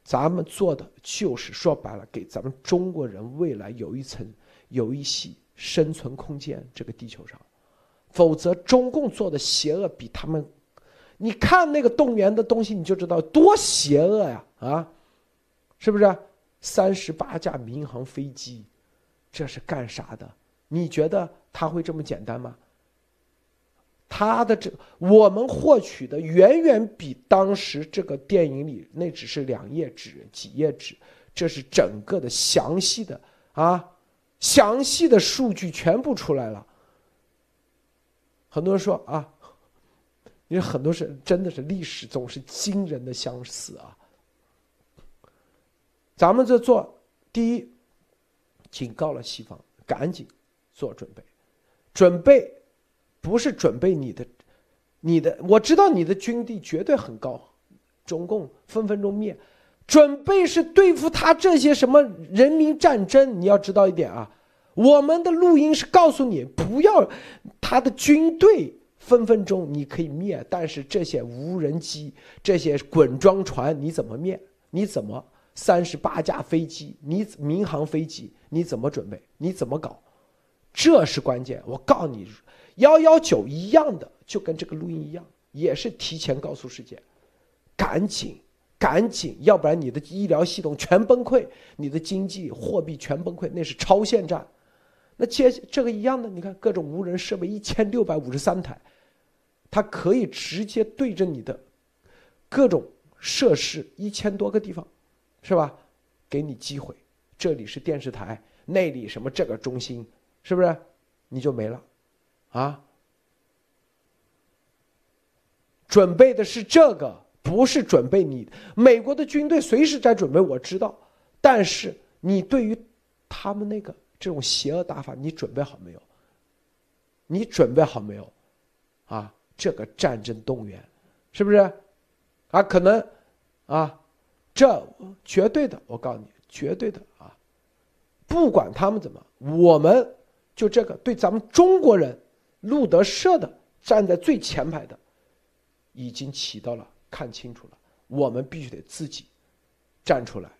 咱们做的就是说白了，给咱们中国人未来有一层、有一息生存空间。这个地球上，否则中共做的邪恶比他们，你看那个动员的东西，你就知道多邪恶呀！啊，是不是？三十八架民航飞机，这是干啥的？你觉得他会这么简单吗？他的这我们获取的远远比当时这个电影里那只是两页纸、几页纸，这是整个的详细的啊，详细的数据全部出来了。很多人说啊。因为很多是真的是历史总是惊人的相似啊。咱们这做第一，警告了西方，赶紧做准备，准备不是准备你的，你的我知道你的军力绝对很高，中共分分钟灭，准备是对付他这些什么人民战争。你要知道一点啊，我们的录音是告诉你不要他的军队。分分钟你可以灭，但是这些无人机、这些滚装船你怎么灭？你怎么三十八架飞机？你民航飞机你怎么准备？你怎么搞？这是关键。我告诉你，幺幺九一样的，就跟这个录音一样，也是提前告诉世界，赶紧赶紧，要不然你的医疗系统全崩溃，你的经济货币全崩溃，那是超限战。那接这个一样的，你看各种无人设备一千六百五十三台。它可以直接对着你的各种设施一千多个地方，是吧？给你机会，这里是电视台，那里什么这个中心，是不是？你就没了，啊？准备的是这个，不是准备你。美国的军队随时在准备，我知道。但是你对于他们那个这种邪恶打法，你准备好没有？你准备好没有？啊？这个战争动员，是不是？啊，可能，啊，这绝对的，我告诉你，绝对的啊！不管他们怎么，我们就这个对咱们中国人，路德社的站在最前排的，已经起到了看清楚了，我们必须得自己站出来，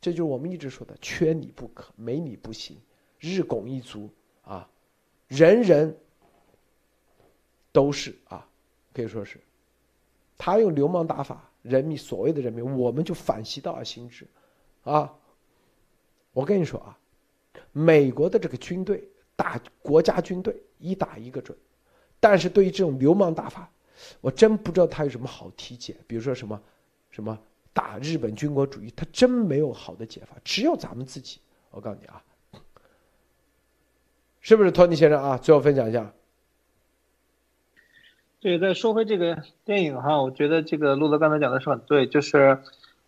这就是我们一直说的，缺你不可，没你不行，日拱一卒啊，人人。都是啊，可以说是，他用流氓打法，人民所谓的人民，我们就反其道而行之，啊，我跟你说啊，美国的这个军队打国家军队一打一个准，但是对于这种流氓打法，我真不知道他有什么好提解。比如说什么，什么打日本军国主义，他真没有好的解法，只有咱们自己。我告诉你啊，是不是托尼先生啊？最后分享一下。对，再说回这个电影哈，我觉得这个路德刚才讲的是很对，就是，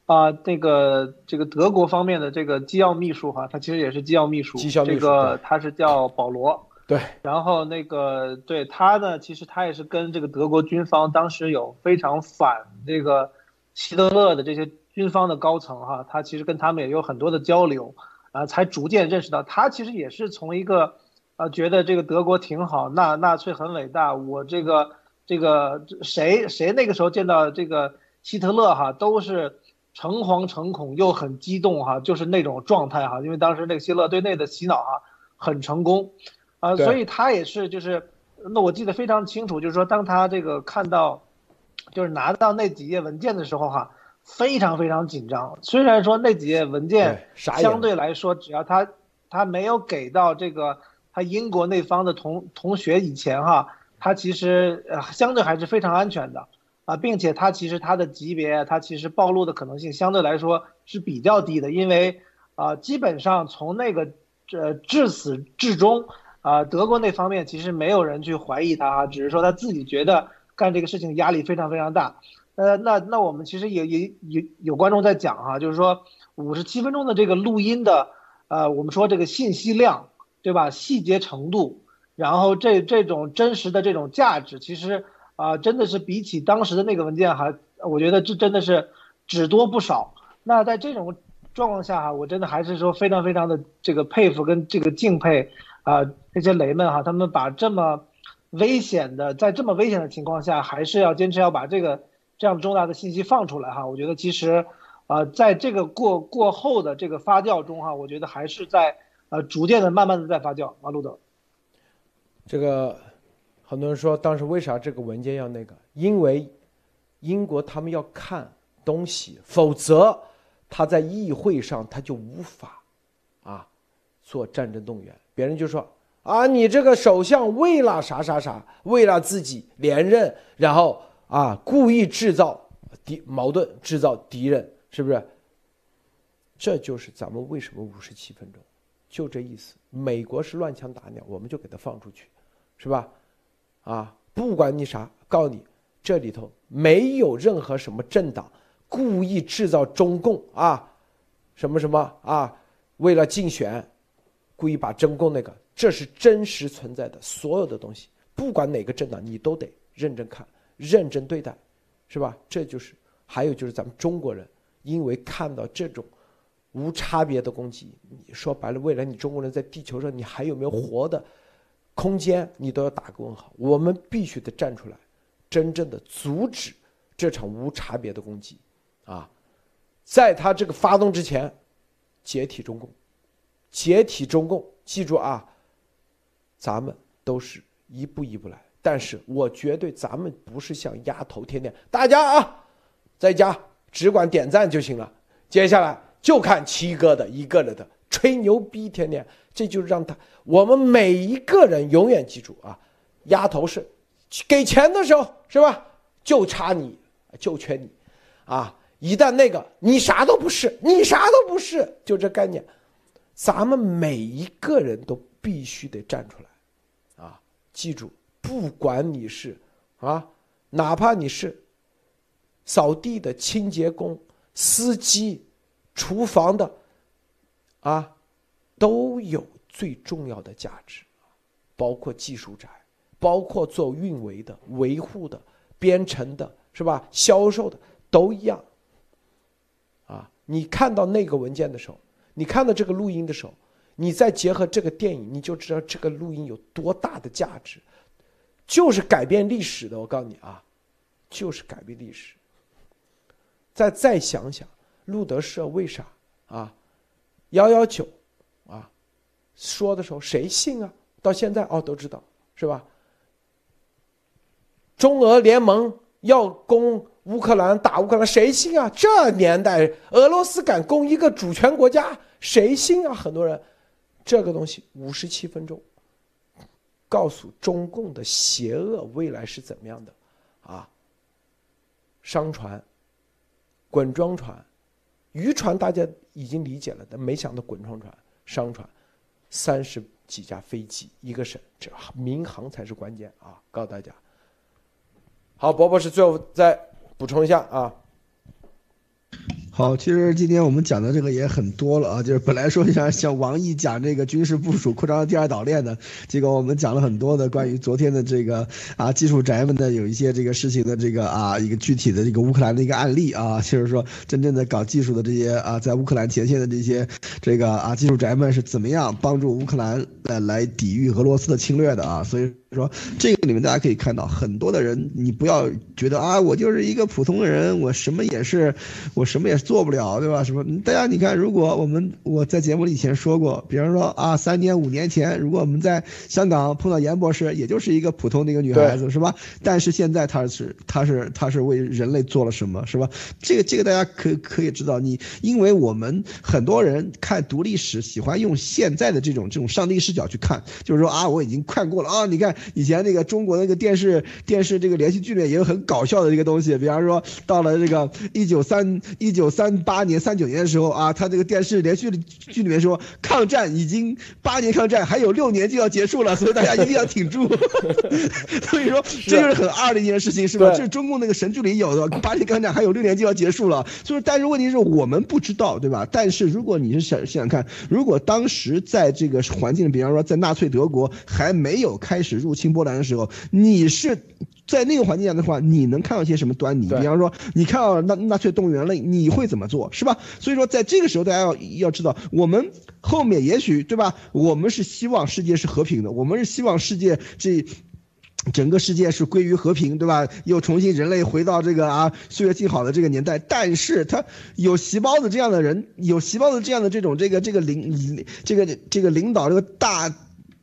啊，那个这个德国方面的这个机要秘书哈，他其实也是机要秘书，这个他是叫保罗，对，然后那个对他呢，其实他也是跟这个德国军方当时有非常反这个希特勒的这些军方的高层哈，他其实跟他们也有很多的交流，啊，才逐渐认识到他其实也是从一个，啊，觉得这个德国挺好，纳纳粹很伟大，我这个。这个谁谁那个时候见到这个希特勒哈，都是诚惶诚恐又很激动哈，就是那种状态哈，因为当时那个希特勒对内的洗脑哈很成功，啊，所以他也是就是，那我记得非常清楚，就是说当他这个看到，就是拿到那几页文件的时候哈，非常非常紧张。虽然说那几页文件相对来说，只要他他没有给到这个他英国那方的同同学以前哈。它其实呃相对还是非常安全的，啊，并且它其实它的级别，它其实暴露的可能性相对来说是比较低的，因为啊，基本上从那个呃至始至终啊，德国那方面其实没有人去怀疑他，只是说他自己觉得干这个事情压力非常非常大。呃，那那我们其实也也有有观众在讲哈，就是说五十七分钟的这个录音的，呃，我们说这个信息量，对吧？细节程度。然后这这种真实的这种价值，其实啊，真的是比起当时的那个文件还，我觉得这真的是只多不少。那在这种状况下哈，我真的还是说非常非常的这个佩服跟这个敬佩啊，那些雷们哈，他们把这么危险的，在这么危险的情况下，还是要坚持要把这个这样重大的信息放出来哈。我觉得其实啊，在这个过过后的这个发酵中哈，我觉得还是在呃逐渐的慢慢的在发酵啊，路德。这个很多人说，当时为啥这个文件要那个？因为英国他们要看东西，否则他在议会上他就无法啊做战争动员。别人就说啊，你这个首相为了啥啥啥，为了自己连任，然后啊故意制造敌矛盾，制造敌人，是不是？这就是咱们为什么五十七分钟，就这意思。美国是乱枪打鸟，我们就给他放出去，是吧？啊，不管你啥，告诉你，这里头没有任何什么政党故意制造中共啊，什么什么啊，为了竞选，故意把中共那个，这是真实存在的所有的东西，不管哪个政党，你都得认真看，认真对待，是吧？这就是，还有就是咱们中国人，因为看到这种。无差别的攻击，你说白了，未来你中国人在地球上，你还有没有活的空间？你都要打个问号。我们必须得站出来，真正的阻止这场无差别的攻击，啊，在他这个发动之前，解体中共，解体中共。记住啊，咱们都是一步一步来，但是我绝对咱们不是像丫头天天，大家啊，在家只管点赞就行了。接下来。就看七哥的一个人的吹牛逼，天天这就是让他我们每一个人永远记住啊，丫头是给钱的时候是吧？就差你，就缺你，啊！一旦那个你啥都不是，你啥都不是，就这概念，咱们每一个人都必须得站出来，啊！记住，不管你是啊，哪怕你是扫地的清洁工、司机。厨房的，啊，都有最重要的价值，包括技术宅，包括做运维的、维护的、编程的，是吧？销售的都一样。啊，你看到那个文件的时候，你看到这个录音的时候，你再结合这个电影，你就知道这个录音有多大的价值，就是改变历史的。我告诉你啊，就是改变历史。再再想想。路德社为啥啊？幺幺九啊，说的时候谁信啊？到现在哦都知道是吧？中俄联盟要攻乌克兰，打乌克兰，谁信啊？这年代俄罗斯敢攻一个主权国家，谁信啊？很多人，这个东西五十七分钟，告诉中共的邪恶未来是怎么样的啊？商船、滚装船。渔船大家已经理解了，但没想到滚床船、商船，三十几架飞机，一个省，这民航才是关键啊！告诉大家。好，博博士最后再补充一下啊。好，其实今天我们讲的这个也很多了啊，就是本来说想像王毅讲这个军事部署扩张第二岛链的，结果我们讲了很多的关于昨天的这个啊技术宅们的有一些这个事情的这个啊一个具体的这个乌克兰的一个案例啊，就是说真正的搞技术的这些啊在乌克兰前线的这些这个啊技术宅们是怎么样帮助乌克兰呃来抵御俄罗斯的侵略的啊，所以。说这个里面大家可以看到很多的人，你不要觉得啊，我就是一个普通人，我什么也是，我什么也做不了，对吧？什么？大家你看，如果我们我在节目里以前说过，比方说啊，三年五年前，如果我们在香港碰到严博士，也就是一个普通的一个女孩子，是吧？但是现在她是她是她是为人类做了什么，是吧？这个这个大家可可以知道，你因为我们很多人看读历史，喜欢用现在的这种这种上帝视角去看，就是说啊，我已经看过了啊，你看。以前那个中国那个电视电视这个连续剧里面也有很搞笑的一个东西，比方说到了这个一九三一九三八年三九年的时候啊，他这个电视连续剧里面说抗战已经八年抗战还有六年就要结束了，所以大家一定要挺住。所以说这就是很二的一件事情，是吧？这是中共那个神剧里有的，八年抗战还有六年就要结束了。就是但是问题是我们不知道，对吧？但是如果你是想想想看，如果当时在这个环境，比方说在纳粹德国还没有开始入。侵波兰的时候，你是在那个环境下的话，你能看到一些什么端倪？比方说，你看到纳纳粹动员了，你会怎么做，是吧？所以说，在这个时候，大家要要知道，我们后面也许对吧？我们是希望世界是和平的，我们是希望世界这整个世界是归于和平，对吧？又重新人类回到这个啊岁月静好的这个年代。但是他有细胞子这样的人，有细胞子这样的这种这个这个领这个这个领导这个大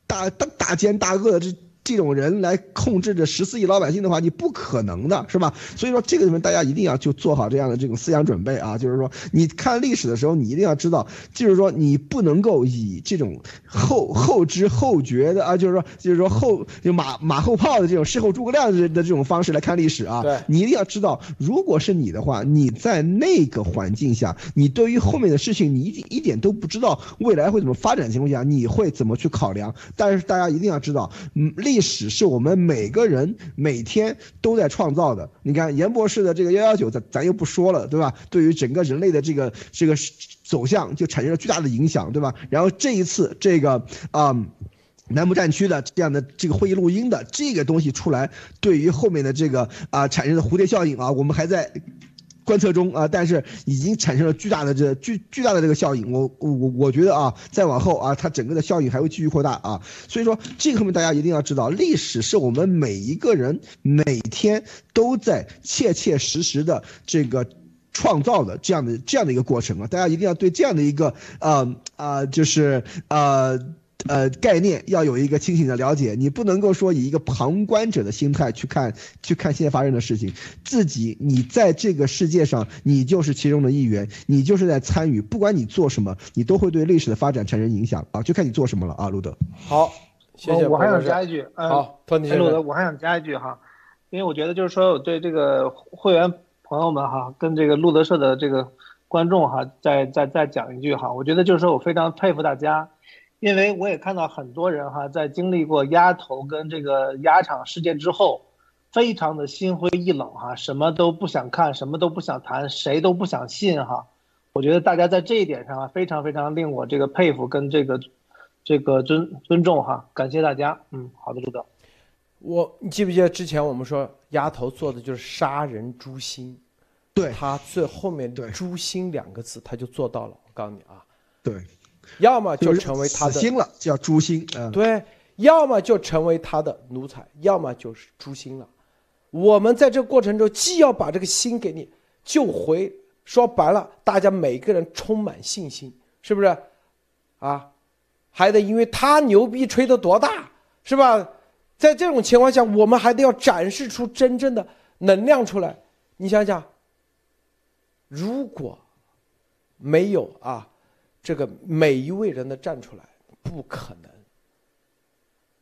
大大大奸大恶的这。这种人来控制着十四亿老百姓的话，你不可能的，是吧？所以说这个里面大家一定要就做好这样的这种思想准备啊，就是说你看历史的时候，你一定要知道，就是说你不能够以这种后后知后觉的啊，就是说就是说后就马马后炮的这种事后诸葛亮的的这种方式来看历史啊。对，你一定要知道，如果是你的话，你在那个环境下，你对于后面的事情，你一一点都不知道未来会怎么发展的情况下，你会怎么去考量？但是大家一定要知道，嗯，历历史是我们每个人每天都在创造的。你看严博士的这个幺幺九，咱咱又不说了，对吧？对于整个人类的这个这个走向，就产生了巨大的影响，对吧？然后这一次这个啊。南部战区的这样的这个会议录音的这个东西出来，对于后面的这个啊产生的蝴蝶效应啊，我们还在。观测中啊，但是已经产生了巨大的这巨巨大的这个效应。我我我觉得啊，再往后啊，它整个的效应还会继续扩大啊。所以说，这个后面大家一定要知道，历史是我们每一个人每天都在切切实实的这个创造的这样的这样的一个过程啊。大家一定要对这样的一个呃啊，就是呃。呃，概念要有一个清醒的了解，你不能够说以一个旁观者的心态去看，去看现在发生的事情。自己，你在这个世界上，你就是其中的一员，你就是在参与。不管你做什么，你都会对历史的发展产生影响啊！就看你做什么了啊，路德。好，谢谢。我还想加一句，好，托尼路德，我还想加一句哈，因为我觉得就是说，我对这个会员朋友们哈，跟这个路德社的这个观众哈，再再再讲一句哈，我觉得就是说我非常佩服大家。因为我也看到很多人哈，在经历过鸭头跟这个鸭场事件之后，非常的心灰意冷哈，什么都不想看，什么都不想谈，谁都不想信哈。我觉得大家在这一点上啊，非常非常令我这个佩服跟这个这个尊尊重哈，感谢大家。嗯，好的，朱德。我你记不记得之前我们说鸭头做的就是杀人诛心，对他最后面“诛心”两个字他就做到了。我告诉你啊，对。要么就成为他的心了，叫诛心。嗯，对，要么就成为他的奴才，要么就是诛心了。我们在这个过程中，既要把这个心给你救回，说白了，大家每个人充满信心，是不是？啊，还得因为他牛逼吹得多大，是吧？在这种情况下，我们还得要展示出真正的能量出来。你想想，如果没有啊。这个每一位人的站出来，不可能。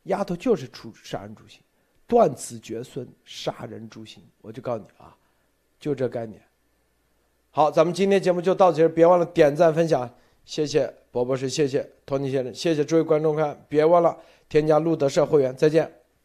丫头就是出杀人诛心，断子绝孙，杀人诛心。我就告诉你啊，就这概念。好，咱们今天节目就到这，别忘了点赞分享，谢谢博博士，谢谢托尼先生，谢谢诸位观众看，别忘了添加路德社会员，再见。